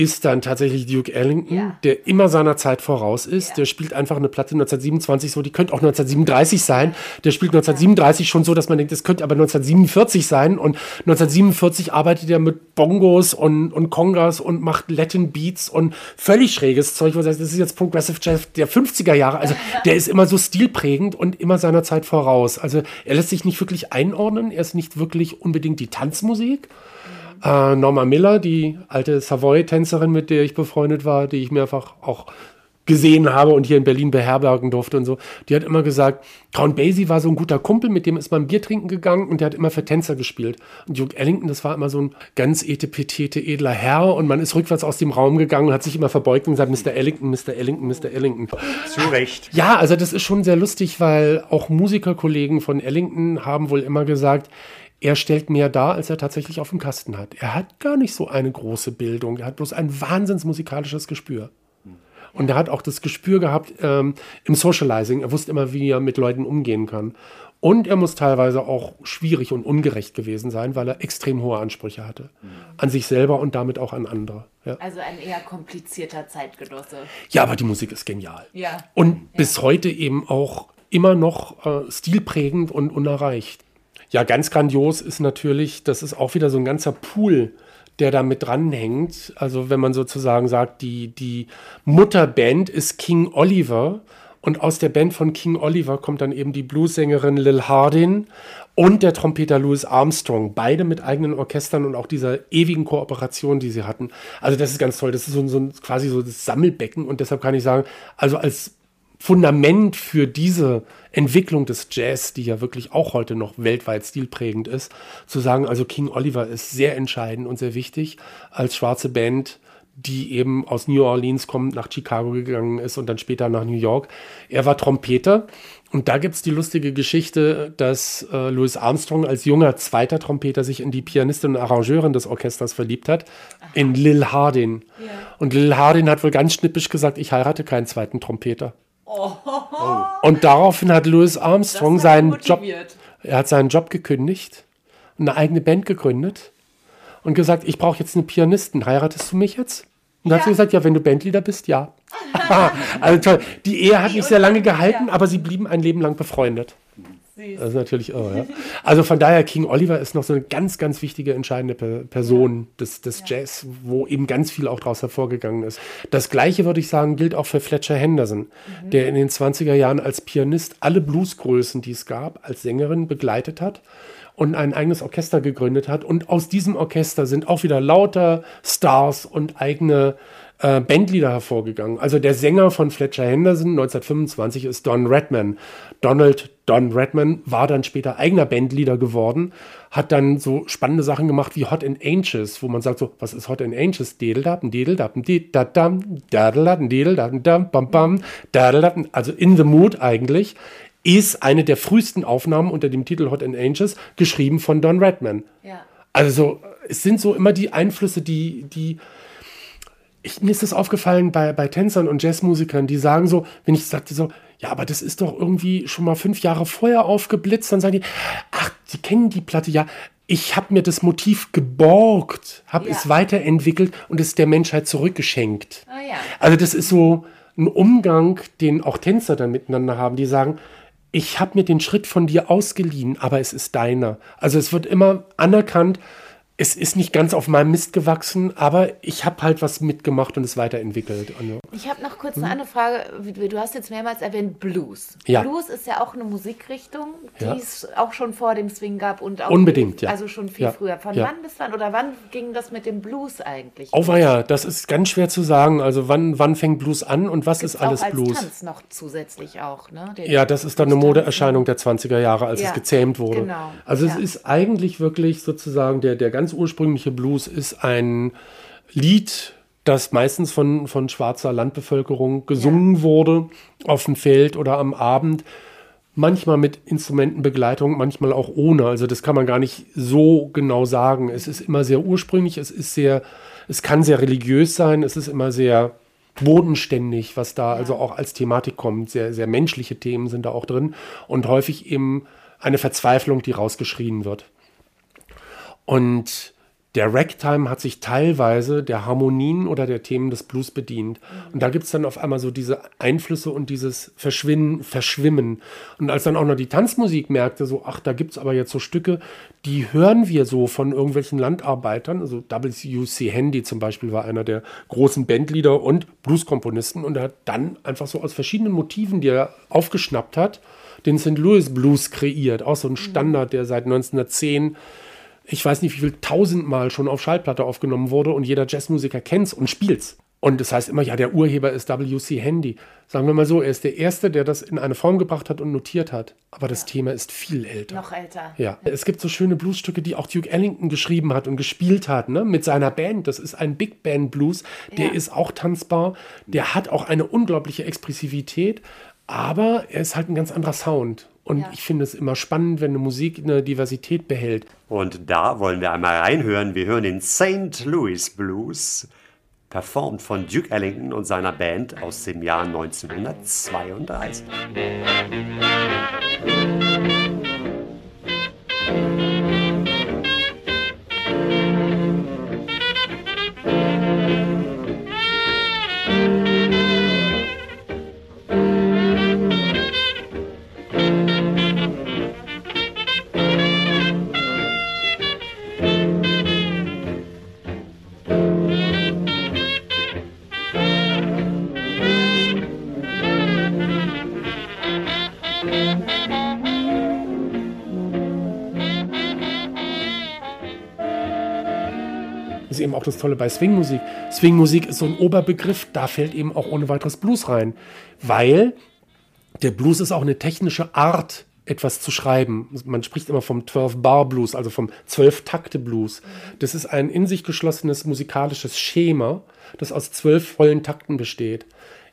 ist dann tatsächlich Duke Ellington, Ja. der immer seiner Zeit voraus ist. Der spielt einfach eine Platte 1927 so, die könnte auch 1937 sein. Der spielt 1937 schon so, dass man denkt, es könnte aber 1947 sein. Und 1947 arbeitet er mit Bongos und, und Congas und macht Latin Beats und völlig schräges Zeug. Was heißt, das ist jetzt Progressive Jazz der 50er Jahre. Also der ist immer so stilprägend und immer seiner Zeit voraus. Also er lässt sich nicht wirklich einordnen. Er ist nicht wirklich unbedingt die Tanzmusik. Äh, Norma Miller, die alte Savoy-Tänzerin, mit der ich befreundet war, die ich mehrfach auch gesehen habe und hier in Berlin beherbergen durfte und so, die hat immer gesagt, Count Basie war so ein guter Kumpel, mit dem ist man Bier trinken gegangen und der hat immer für Tänzer gespielt. Und Duke Ellington, das war immer so ein ganz etepetete, edler Herr und man ist rückwärts aus dem Raum gegangen und hat sich immer verbeugt und gesagt, Mr. Ellington, Mr. Ellington, Mr. Ellington. Zu Recht. Ja, also das ist schon sehr lustig, weil auch Musikerkollegen von Ellington haben wohl immer gesagt, er stellt mehr dar, als er tatsächlich auf dem Kasten hat. Er hat gar nicht so eine große Bildung, er hat bloß ein wahnsinns musikalisches Gespür. Und er hat auch das Gespür gehabt ähm, im Socializing. Er wusste immer, wie er mit Leuten umgehen kann. Und er muss teilweise auch schwierig und ungerecht gewesen sein, weil er extrem hohe Ansprüche hatte. An sich selber und damit auch an andere. Ja. Also ein eher komplizierter Zeitgenosse. Ja, aber die Musik ist genial. Ja. Und bis heute eben auch immer noch äh, stilprägend und unerreicht. Ja, ganz grandios ist natürlich, das ist auch wieder so ein ganzer Pool, der da mit dranhängt. Also wenn man sozusagen sagt, die, die Mutterband ist King Oliver und aus der Band von King Oliver kommt dann eben die Bluessängerin Lil Hardin und der Trompeter Louis Armstrong, beide mit eigenen Orchestern und auch dieser ewigen Kooperation, die sie hatten. Also das ist ganz toll. Das ist so, so quasi so das Sammelbecken und deshalb kann ich sagen, also als Fundament für diese Entwicklung des Jazz, die ja wirklich auch heute noch weltweit stilprägend ist, zu sagen, also King Oliver ist sehr entscheidend und sehr wichtig als schwarze Band, die eben aus New Orleans kommt, nach Chicago gegangen ist und dann später nach New York. Er war Trompeter und da gibt es die lustige Geschichte, dass äh, Louis Armstrong als junger zweiter Trompeter sich in die Pianistin und Arrangeurin des Orchesters verliebt hat, in Lil Hardin. Und Lil Hardin hat wohl ganz schnippisch gesagt, ich heirate keinen zweiten Trompeter. Und daraufhin hat Louis Armstrong seinen Job, motiviert. er hat seinen Job gekündigt, eine eigene Band gegründet und gesagt, ich brauche jetzt einen Pianisten, heiratest du mich jetzt? Und dann hat sie gesagt, ja, wenn du Bandleader bist, ja. also toll. Die Ehe hat nicht sehr lange gehalten, aber sie blieben ein Leben lang befreundet. Das ist natürlich irre, ja. Also von daher, King Oliver ist noch so eine ganz, ganz wichtige, entscheidende Per- Person des, des Jazz, wo eben ganz viel auch daraus hervorgegangen ist. Das Gleiche, würde ich sagen, gilt auch für Fletcher Henderson, der in den 20er Jahren als Pianist alle Bluesgrößen, die es gab, als Sängerin begleitet hat und ein eigenes Orchester gegründet hat. Und aus diesem Orchester sind auch wieder lauter Stars und eigene äh, Bandlieder hervorgegangen. Also der Sänger von Fletcher Henderson 1925 ist Don Redman. Donald Don Redman war dann später eigener Bandleader geworden, hat dann so spannende Sachen gemacht wie Hot and Anxious, wo man sagt so, was ist Hot and Anxious? Dedeldappen, dedeldappen, dedadam, dadeladen, dedeldappen, dam, bam, bam, dadeladen. Also In the Mood eigentlich ist eine der frühesten Aufnahmen unter dem Titel Hot and Anxious, geschrieben von Don Redman. Ja. Also so, es sind so immer die Einflüsse, die, die ich, mir ist das aufgefallen bei, bei Tänzern und Jazzmusikern, die sagen so, wenn ich sagte so, ja, aber das ist doch irgendwie schon mal fünf Jahre vorher aufgeblitzt, dann sagen die, ach, die kennen die Platte ja. Ich habe mir das Motiv geborgt, habe Ja. es weiterentwickelt und es der Menschheit zurückgeschenkt. Ah ja. Also das ist so ein Umgang, den auch Tänzer dann miteinander haben, die sagen, ich habe mir den Schritt von dir ausgeliehen, aber es ist deiner. Also es wird immer anerkannt, es ist nicht ganz auf meinem Mist gewachsen, aber ich habe halt was mitgemacht und es weiterentwickelt. Also, Ich habe noch kurz eine andere Frage. Du hast jetzt mehrmals erwähnt Blues. Ja. Blues ist ja auch eine Musikrichtung, die Ja. es auch schon vor dem Swing gab und auch Unbedingt, ja. Also schon viel Ja. früher. Von Ja. wann bis wann oder wann ging das mit dem Blues eigentlich? Auweia, das ist ganz schwer zu sagen. Also wann, wann fängt Blues an und was ist Gibt's alles auch als Blues? Tanz noch zusätzlich auch, ne? Den Ja, das ist dann eine Modeerscheinung der 20er Jahre, als Ja, es gezähmt wurde. genau, Also es ja. ist eigentlich wirklich sozusagen der, der ganz ursprüngliche Blues ist ein Lied, das meistens von, von schwarzer Landbevölkerung gesungen wurde, auf dem Feld oder am Abend. Manchmal mit Instrumentenbegleitung, manchmal auch ohne. Also das kann man gar nicht so genau sagen. Es ist immer sehr ursprünglich, es ist sehr, es kann sehr religiös sein, es ist immer sehr bodenständig, was da also auch als Thematik kommt. Sehr, sehr menschliche Themen sind da auch drin und häufig eben eine Verzweiflung, die rausgeschrien wird. Und der Ragtime hat sich teilweise der Harmonien oder der Themen des Blues bedient. Und da gibt es dann auf einmal so diese Einflüsse und dieses Verschwinden, Verschwimmen. Und als dann auch noch die Tanzmusik merkte, so, ach, da gibt es aber jetzt so Stücke, die hören wir so von irgendwelchen Landarbeitern. Also W.C. Handy zum Beispiel war einer der großen Bandleader und Blueskomponisten. Und er hat dann einfach so aus verschiedenen Motiven, die er aufgeschnappt hat, den St. Louis Blues kreiert. Auch so ein Standard, der seit 1910 ich weiß nicht, wie viel tausendmal schon auf Schallplatte aufgenommen wurde und jeder Jazzmusiker kennt's und spielt's. Und das heißt immer, ja, der Urheber ist W.C. Handy. Sagen wir mal so, er ist der Erste, der das in eine Form gebracht hat und notiert hat. Aber das Thema ist viel älter. Noch älter. Ja, es gibt so schöne Bluesstücke, die auch Duke Ellington geschrieben hat und gespielt hat, ne? mit seiner Band. Das ist ein Big Band Blues, der Ja. ist auch tanzbar, der hat auch eine unglaubliche Expressivität, aber er ist halt ein ganz anderer Sound. Und Ja. ich finde es immer spannend, wenn eine Musik eine Diversität behält. Und da wollen wir einmal reinhören. Wir hören den St. Louis Blues, performt von Duke Ellington und seiner Band aus dem Jahr 1932. Das auch das Tolle bei Swingmusik. Swingmusik ist so ein Oberbegriff, da fällt eben auch ohne weiteres Blues rein. Weil der Blues ist auch eine technische Art, etwas zu schreiben. Man spricht immer vom 12-Bar-Blues, also vom 12-Takte-Blues. Das ist ein in sich geschlossenes musikalisches Schema, das aus zwölf vollen Takten besteht.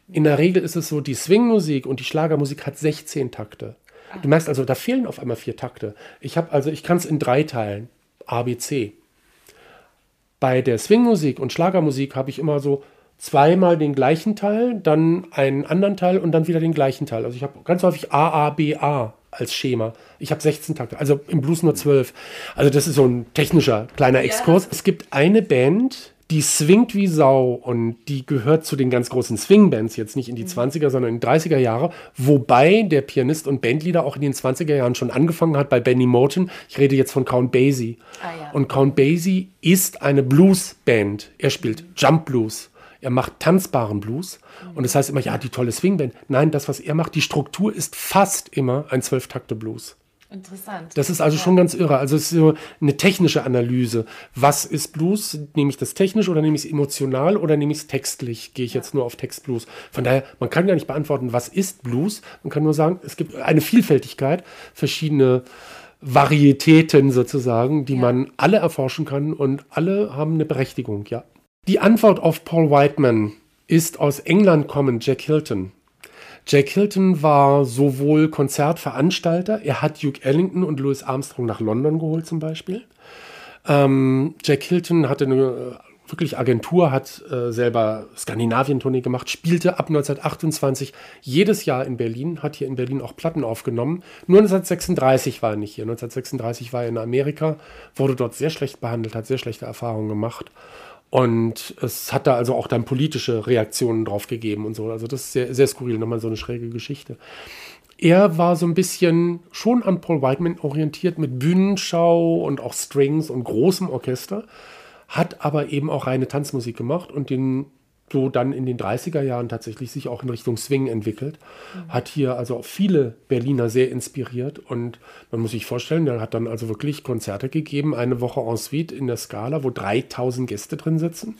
In der Regel ist es so, die Swingmusik und die Schlagermusik hat 16 Takte. Du merkst also, da fehlen auf einmal vier Takte. Ich habe also, ich kann es in drei teilen. A, B, C. Bei der Swingmusik und Schlagermusik habe ich immer so zweimal den gleichen Teil, dann einen anderen Teil und dann wieder den gleichen Teil. Also ich habe ganz häufig A, A, B, A als Schema. Ich habe 16 Takte, also im Blues nur 12. Also das ist so ein technischer kleiner Exkurs. Es gibt eine Band, die swingt wie Sau und die gehört zu den ganz großen Swing-Bands, jetzt nicht in die 20er, sondern in die 30er Jahre, wobei der Pianist und Bandleader auch in den 20er Jahren schon angefangen hat bei Benny Moten. Ich rede jetzt von Count Basie. ja. Und Count Basie ist eine Blues-Band. Er spielt Jump Blues. Er macht tanzbaren Blues. Und das heißt immer, ja, die tolle Swing-Band. Nein, das, was er macht, die Struktur ist fast immer ein Zwölftakte-Blues. Interessant. Das ist also schon ganz irre. Also es ist so eine technische Analyse. Was ist Blues? Nehme ich das technisch oder nehme ich es emotional oder nehme ich es textlich? Gehe ich jetzt nur auf Textblues? Von daher, man kann ja nicht beantworten, was ist Blues. Man kann nur sagen, es gibt eine Vielfältigkeit, verschiedene Varietäten sozusagen, die man alle erforschen kann und alle haben eine Berechtigung, ja. Die Antwort auf Paul Whiteman ist aus England kommend Jack Hilton. Jack Hilton war sowohl Konzertveranstalter, er hat Duke Ellington und Louis Armstrong nach London geholt zum Beispiel. Ähm, Jack Hilton hatte eine äh, wirklich Agentur, hat äh, selber Skandinavien-Tournee gemacht, spielte ab 1928 jedes Jahr in Berlin, hat hier in Berlin auch Platten aufgenommen. Nur 1936 war er nicht hier. 1936 war er in Amerika, wurde dort sehr schlecht behandelt, hat sehr schlechte Erfahrungen gemacht. Und es hat da also auch dann politische Reaktionen drauf gegeben und so. Also das ist sehr, sehr skurril, nochmal so eine schräge Geschichte. Er war so ein bisschen schon an Paul Whiteman orientiert mit Bühnenschau und auch Strings und großem Orchester, hat aber eben auch reine Tanzmusik gemacht und den so dann in den 30er Jahren tatsächlich sich auch in Richtung Swing entwickelt. Hat hier also auch viele Berliner sehr inspiriert und man muss sich vorstellen, der hat dann also wirklich Konzerte gegeben, eine Woche en suite in der Scala, wo 3000 Gäste drin sitzen.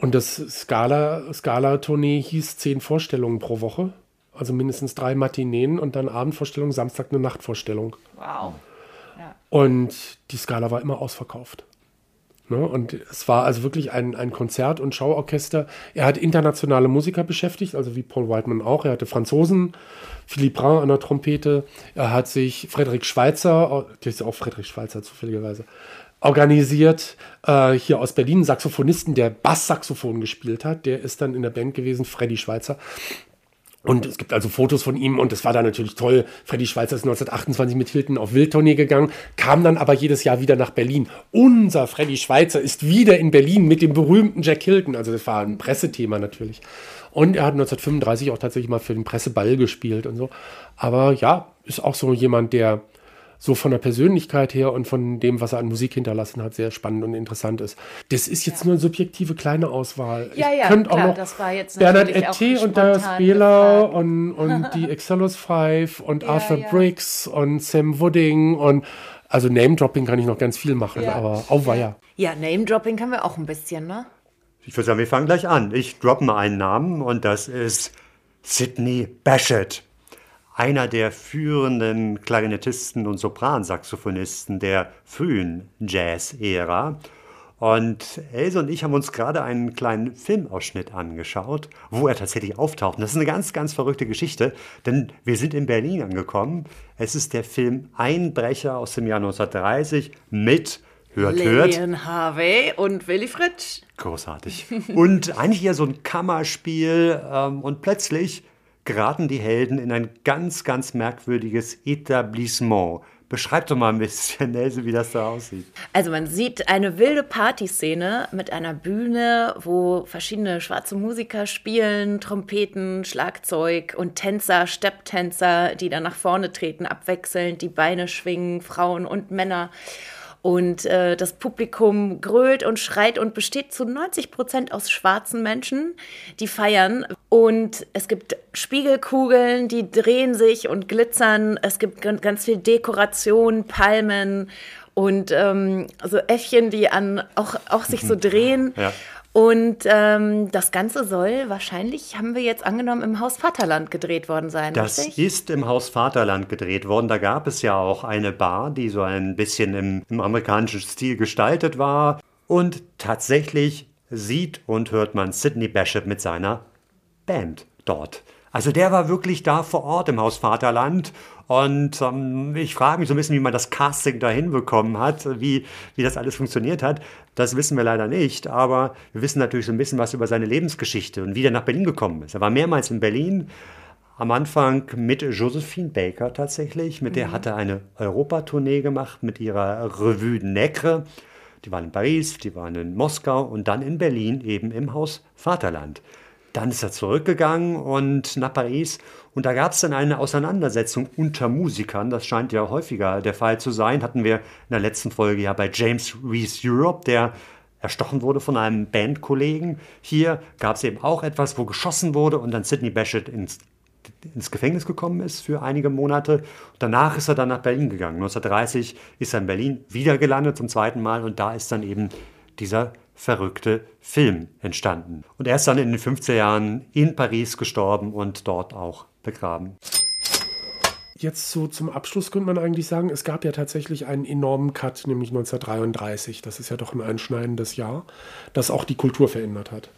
Und das Scala, Scala-Tournee hieß zehn Vorstellungen pro Woche. Also mindestens drei Matineen und dann Abendvorstellung, Samstag eine Nachtvorstellung. Wow. Und die Skala war immer ausverkauft. Ne? Und es war also wirklich ein, ein Konzert- und Schauorchester. Er hat internationale Musiker beschäftigt, also wie Paul Whiteman auch. Er hatte Franzosen, Philippe Brun an der Trompete. Er hat sich Frederik Schweitzer, der ist ja auch Frederik Schweitzer zufälligerweise, organisiert. Äh, hier aus Berlin, einen Saxophonisten, der Basssaxophon gespielt hat. Der ist dann in der Band gewesen, Freddy Schweitzer. Und es gibt also Fotos von ihm und es war dann natürlich toll. Freddy Schweizer ist 1928 mit Hilton auf Wildtournee gegangen, kam dann aber jedes Jahr wieder nach Berlin. Unser Freddy Schweizer ist wieder in Berlin mit dem berühmten Jack Hilton. Also das war ein Pressethema natürlich. Und er hat 1935 auch tatsächlich mal für den Presseball gespielt und so. Aber ja, ist auch so jemand, der so von der Persönlichkeit her und von dem, was er an Musik hinterlassen hat, sehr spannend und interessant ist. Das ist jetzt nur eine subjektive kleine Auswahl. Ja, ja, könnte klar, auch noch das war jetzt Bernard Ette und Spieler gefragt. und, und die Excelos Five und Ja, Arthur ja. Briggs und Sam Wooding und also Name-Dropping kann ich noch ganz viel machen, Ja. aber auweia. Ja, Name-Dropping kann wir auch ein bisschen, ne? Ich würde sagen, wir fangen gleich an. Ich droppe mal einen Namen und das ist Sidney Bashet. Einer der führenden Klarinettisten und Sopransaxophonisten der frühen Jazz-Ära. Und Else und ich haben uns gerade einen kleinen Filmausschnitt angeschaut, wo er tatsächlich auftaucht. Und das ist eine ganz, ganz verrückte Geschichte, denn wir sind in Berlin angekommen. Es ist der Film Einbrecher aus dem Jahr 1930 mit, hört, hört, Lillian Harvey und Willy Fritsch. Großartig. Und eigentlich eher so ein Kammerspiel ähm, und plötzlich geraten die Helden in ein ganz, ganz merkwürdiges Etablissement. Beschreib doch mal ein bisschen, Else, wie das da aussieht. Also man sieht eine wilde Partyszene mit einer Bühne, wo verschiedene schwarze Musiker spielen, Trompeten, Schlagzeug und Tänzer, Stepptänzer, die dann nach vorne treten, abwechselnd die Beine schwingen, Frauen und Männer. Und äh, das Publikum grölt und schreit und besteht zu 90 Prozent aus schwarzen Menschen, die feiern. Und es gibt Spiegelkugeln, die drehen sich und glitzern. Es gibt gan- ganz viel Dekoration, Palmen und ähm, so Äffchen, die an auch, auch sich so drehen. Ja. Und ähm, das Ganze soll wahrscheinlich, haben wir jetzt angenommen, im Haus Vaterland gedreht worden sein, Das richtig? ist im Haus Vaterland gedreht worden. Da gab es ja auch eine Bar, die so ein bisschen im, im amerikanischen Stil gestaltet war. Und tatsächlich sieht und hört man Sidney Bishop mit seiner Band dort. Also der war wirklich da vor Ort im Haus Vaterland. Und ähm, ich frage mich so ein bisschen, wie man das Casting da hinbekommen hat, wie, wie das alles funktioniert hat. Das wissen wir leider nicht, aber wir wissen natürlich so ein bisschen was über seine Lebensgeschichte und wie er nach Berlin gekommen ist. Er war mehrmals in Berlin, am Anfang mit Josephine Baker tatsächlich. Mit der hat er eine Europatournee gemacht mit ihrer Revue Necre. Die waren in Paris, die waren in Moskau und dann in Berlin eben im Haus Vaterland. Dann ist er zurückgegangen und nach Paris und da gab es dann eine Auseinandersetzung unter Musikern. Das scheint ja häufiger der Fall zu sein. Hatten wir in der letzten Folge ja bei James Reese Europe, der erstochen wurde von einem Bandkollegen. Hier gab es eben auch etwas, wo geschossen wurde und dann Sidney Bechet ins ins Gefängnis gekommen ist für einige Monate. Danach ist er dann nach Berlin gegangen. 1930 ist er in Berlin wieder gelandet zum zweiten Mal und da ist dann eben dieser verrückte Film entstanden. Und er ist dann in den 50er Jahren in Paris gestorben und dort auch begraben. Jetzt so zum Abschluss könnte man eigentlich sagen, es gab ja tatsächlich einen enormen Cut, nämlich 1933. Das ist ja doch ein einschneidendes Jahr, das auch die Kultur verändert hat.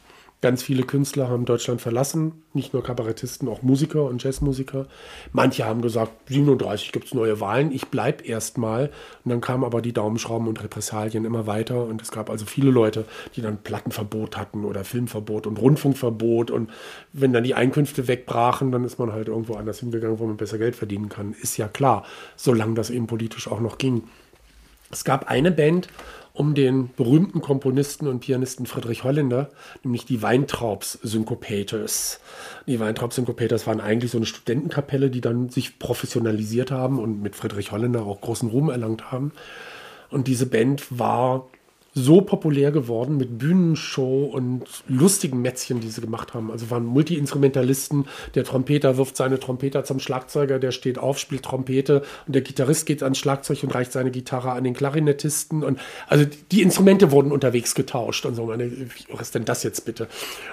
Ganz viele Künstler haben Deutschland verlassen, nicht nur Kabarettisten, auch Musiker und Jazzmusiker. Manche haben gesagt, 37 gibt es neue Wahlen, ich bleibe erstmal. Und dann kamen aber die Daumenschrauben und Repressalien immer weiter. Und es gab also viele Leute, die dann Plattenverbot hatten oder Filmverbot und Rundfunkverbot. Und wenn dann die Einkünfte wegbrachen, dann ist man halt irgendwo anders hingegangen, wo man besser Geld verdienen kann. Ist ja klar, solange das eben politisch auch noch ging. Es gab eine Band um den berühmten Komponisten und Pianisten Friedrich Holländer, nämlich die Weintraubs Syncopators. Die Weintraubs Syncopators waren eigentlich so eine Studentenkapelle, die dann sich professionalisiert haben und mit Friedrich Holländer auch großen Ruhm erlangt haben. Und diese Band war so populär geworden mit Bühnenshow und lustigen Mätzchen, die sie gemacht haben. Also waren Multi-Instrumentalisten. Der Trompeter wirft seine Trompeter zum Schlagzeuger, der steht auf, spielt Trompete und der Gitarrist geht ans Schlagzeug und reicht seine Gitarre an den Klarinettisten. Und also die Instrumente wurden unterwegs getauscht und so. Meine, was ist denn das jetzt bitte?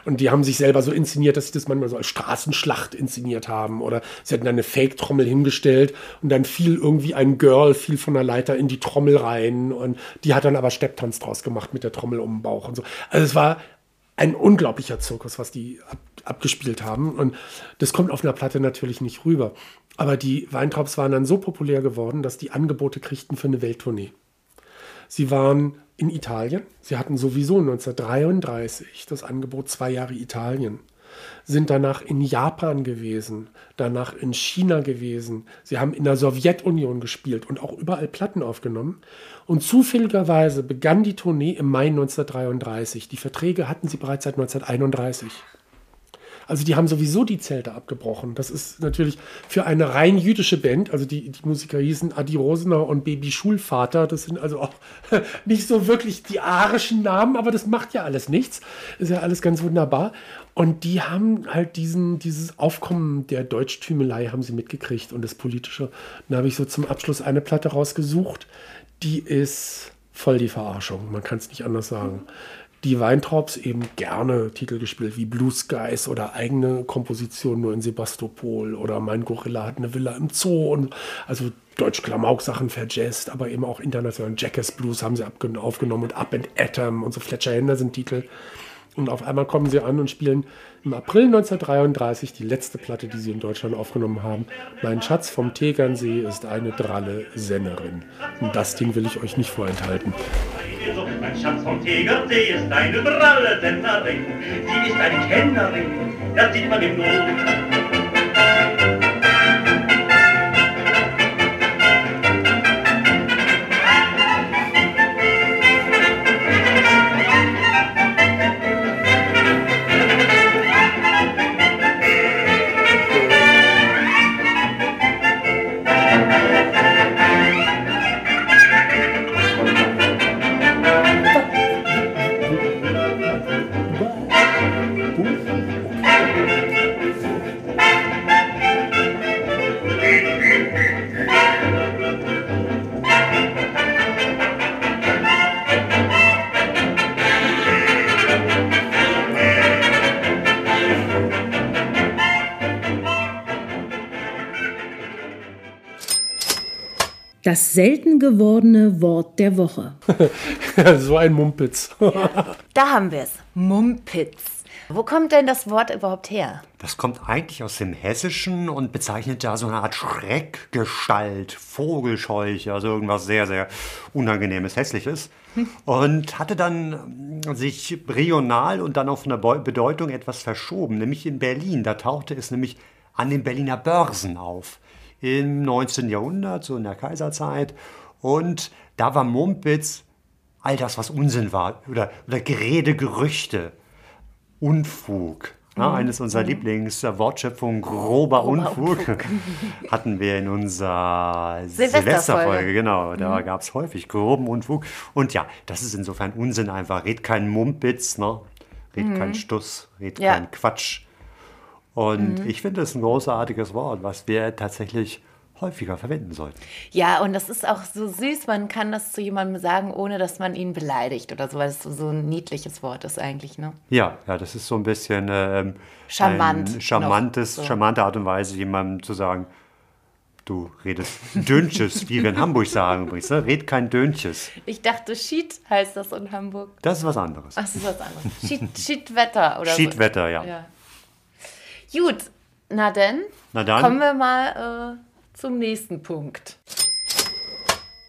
Und die haben sich selber so inszeniert, dass sie das manchmal so als Straßenschlacht inszeniert haben. Oder sie hatten eine Fake-Trommel hingestellt und dann fiel irgendwie ein Girl, fiel von der Leiter in die Trommel rein und die hat dann aber Stepptanz draus gemacht mit der Trommel um den Bauch und so. Also es war ein unglaublicher Zirkus, was die ab, abgespielt haben. Und das kommt auf einer Platte natürlich nicht rüber. Aber die Weintraubs waren dann so populär geworden, dass die Angebote kriegten für eine Welttournee. Sie waren in Italien. Sie hatten sowieso 1933 das Angebot zwei Jahre Italien. Sind danach in Japan gewesen, danach in China gewesen. Sie haben in der Sowjetunion gespielt und auch überall Platten aufgenommen. Und zufälligerweise begann die Tournee im Mai 1933. Die Verträge hatten sie bereits seit 1931. Also die haben sowieso die Zelte abgebrochen. Das ist natürlich für eine rein jüdische Band, also die, die Musiker hießen Adi Rosener und Baby Schulvater, das sind also auch nicht so wirklich die arischen Namen, aber das macht ja alles nichts. Ist ja alles ganz wunderbar. Und die haben halt diesen, dieses Aufkommen der Deutschtümelei haben sie mitgekriegt und das Politische. Dann habe ich so zum Abschluss eine Platte rausgesucht, die ist voll die Verarschung. Man kann es nicht anders sagen die Weintraubs eben gerne Titel gespielt wie Blue Skies oder eigene Kompositionen nur in Sebastopol oder Mein Gorilla hat eine Villa im Zoo und also Deutsch-Klamauk-Sachen verjazzt, aber eben auch international. Jackass Blues haben sie aufgenommen und Up and Atom und so Fletcher Henderson Titel. Und auf einmal kommen sie an und spielen im April 1933 die letzte Platte, die sie in Deutschland aufgenommen haben. Mein Schatz vom Tegernsee ist eine dralle Sennerin. Und das Ding will ich euch nicht vorenthalten. Mein Schatz vom Tegernsee ist eine dralle Sennerin. Sie ist eine Kennerin, das sieht man im Not. Das selten gewordene Wort der Woche. so ein Mumpitz. Da haben wir es. Mumpitz. Wo kommt denn das Wort überhaupt her? Das kommt eigentlich aus dem Hessischen und bezeichnet da so eine Art Schreckgestalt, Vogelscheuche, also irgendwas sehr, sehr Unangenehmes, Hässliches. Und hatte dann ähm, sich regional und dann auf eine Bedeutung etwas verschoben, nämlich in Berlin. Da tauchte es nämlich an den Berliner Börsen auf. Im 19. Jahrhundert, so in der Kaiserzeit. Und da war Mumpitz all das, was Unsinn war. Oder, oder Gerede, Gerüchte. Unfug. Ja, eines unserer Lieblingswortschöpfungen, grober, Unfug, hatten wir in unserer Silvesterfolge. Silvesterfolge. Genau, da gab es häufig groben Unfug. Und ja, das ist insofern Unsinn einfach. Red keinen Mumpitz, ne? red keinen Stuss, red Ja. keinen Quatsch. Und ich finde es ein großartiges Wort, was wir tatsächlich häufiger verwenden sollten. Ja, und das ist auch so süß. Man kann das zu jemandem sagen, ohne dass man ihn beleidigt oder so, weil es so, ein niedliches Wort ist eigentlich, ne? Ja, ja, das ist so ein bisschen ähm, Charmant ein charmantes, noch, so. charmante Art und Weise, jemandem zu sagen, du redest Dönches, wie wir in Hamburg sagen übrigens, ne? red kein Dönches. Ich dachte, Schied heißt das in Hamburg. Das ist was anderes. Ach, das ist was anderes. Schied, Schiedwetter oder Schiedwetter, ja. so. Ja. Gut, na denn, Na dann. kommen wir mal äh, zum nächsten Punkt.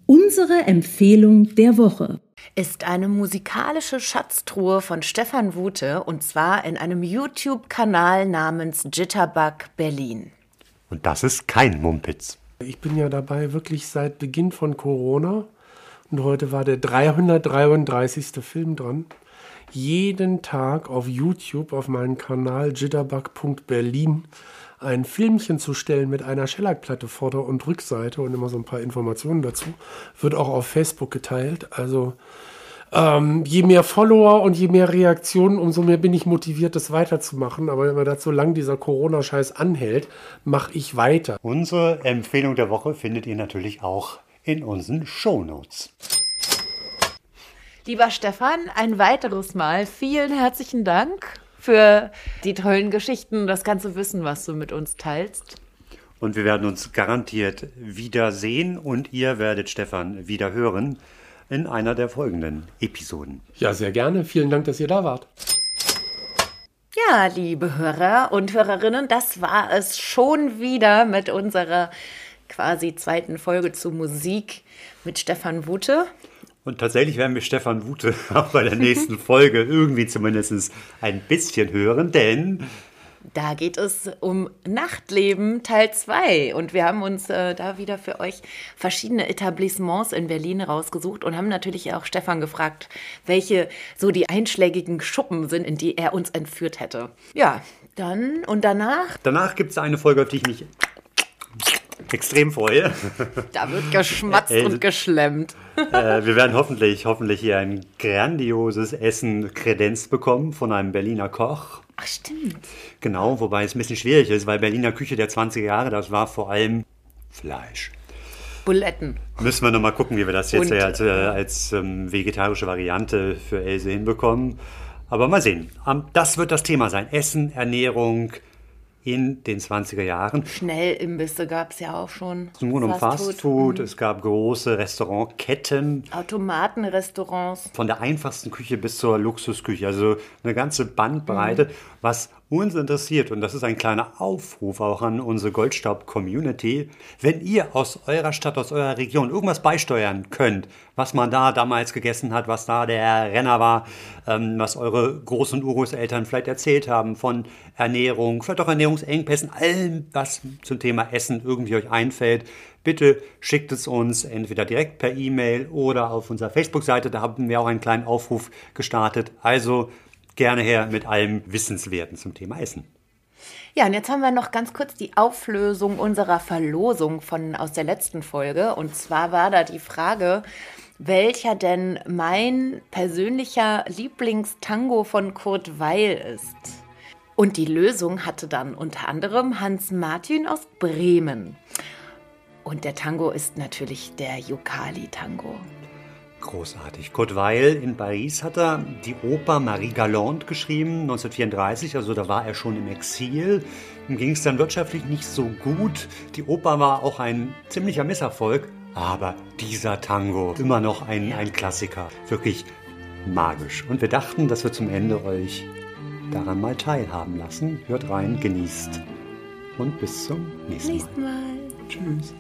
Unsere Empfehlung der Woche. ist eine musikalische Schatztruhe von Stefan Wute und zwar in einem YouTube-Kanal namens Jitterbug Berlin. Und das ist kein Mumpitz. Ich bin ja dabei wirklich seit Beginn von Corona und heute war der 333. Film dran. Jeden Tag auf YouTube auf meinen Kanal jitterbug.berlin ein Filmchen zu stellen mit einer Shellac-Platte Vorder- und Rückseite und immer so ein paar Informationen dazu. Wird auch auf Facebook geteilt. Also ähm, je mehr Follower und je mehr Reaktionen, umso mehr bin ich motiviert, das weiterzumachen. Aber wenn man das so lange dieser Corona-Scheiß anhält, mache ich weiter. Unsere Empfehlung der Woche findet ihr natürlich auch in unseren Shownotes. Lieber Stefan, ein weiteres Mal vielen herzlichen Dank für die tollen Geschichten, das ganze Wissen, was du mit uns teilst. Und wir werden uns garantiert wiedersehen und ihr werdet Stefan wieder hören in einer der folgenden Episoden. Ja, sehr gerne. Vielen Dank, dass ihr da wart. Ja, liebe Hörer und Hörerinnen, das war es schon wieder mit unserer quasi zweiten Folge zu Musik mit Stefan Wute. Und tatsächlich werden wir Stefan Wute auch bei der nächsten Folge irgendwie zumindest ein bisschen hören, denn Da geht es um Nachtleben Teil 2 und wir haben uns äh, da wieder für euch verschiedene Etablissements in Berlin rausgesucht und haben natürlich auch Stefan gefragt, welche so die einschlägigen Schuppen sind, in die er uns entführt hätte. Ja, dann und danach, danach gibt es eine Folge, auf die ich mich extrem freue. da wird geschmatzt Äh, und geschlemmt. äh, wir werden hoffentlich, hoffentlich hier ein grandioses Essen kredenzt bekommen von einem Berliner Koch. Ach stimmt. Genau, wobei es ein bisschen schwierig ist, weil Berliner Küche der 20er Jahre, das war vor allem Fleisch. Buletten. Müssen wir nochmal gucken, wie wir das jetzt Und, als, äh, als ähm, vegetarische Variante für Else hinbekommen. Aber mal sehen. Das wird das Thema sein. Essen, Ernährung in den 20er Jahren. Schnellimbisse gab es ja auch schon. Nun um Fast Food. Mhm. Es gab große Restaurantketten. Automatenrestaurants. Von der einfachsten Küche bis zur Luxusküche. Also eine ganze Bandbreite. Mhm. Was uns interessiert, und das ist ein kleiner Aufruf auch an unsere Goldstaub-Community, wenn ihr aus eurer Stadt, aus eurer Region irgendwas beisteuern könnt, was man da damals gegessen hat, was da der Renner war, ähm, was eure Groß- und Urgroßeltern vielleicht erzählt haben von Ernährung, vielleicht auch Ernährungsengpässen, allem, was zum Thema Essen irgendwie euch einfällt, bitte schickt es uns entweder direkt per E-Mail oder auf unserer Facebook-Seite. Da haben wir auch einen kleinen Aufruf gestartet. Also gerne her mit allem Wissenswerten zum Thema Essen. Ja, und jetzt haben wir noch ganz kurz die Auflösung unserer Verlosung von aus der letzten Folge. Und zwar war da die Frage, welcher denn mein persönlicher Lieblingstango von Kurt Weil ist. Und die Lösung hatte dann unter anderem Hans Martin aus Bremen. Und der Tango ist natürlich der Yokali-Tango. Großartig. Kurt Weil in Paris hat er die Oper Marie Galante geschrieben, 1934, also da war er schon im Exil. Ihm ging es dann wirtschaftlich nicht so gut. Die Oper war auch ein ziemlicher Misserfolg, Aber dieser Tango, immer noch ein, ein Klassiker. Wirklich magisch. Und wir dachten, dass wir zum Ende euch daran mal teilhaben lassen. Hört rein, genießt. Und bis zum nächsten Mal. Nächsten Mal. Tschüss.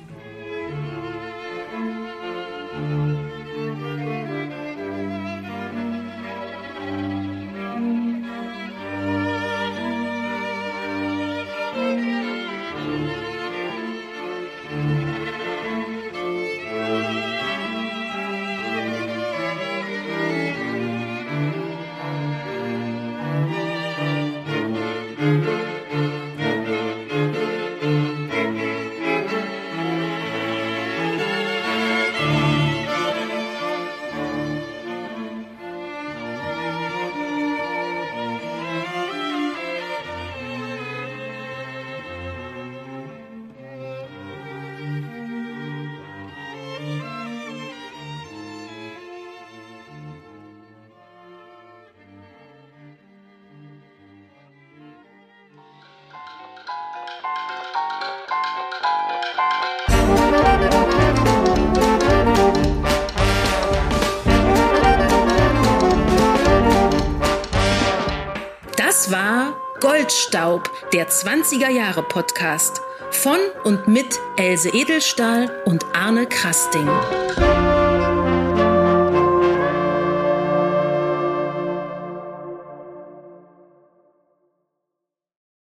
20er Jahre Podcast von und mit Else Edelstahl und Arne Krasting.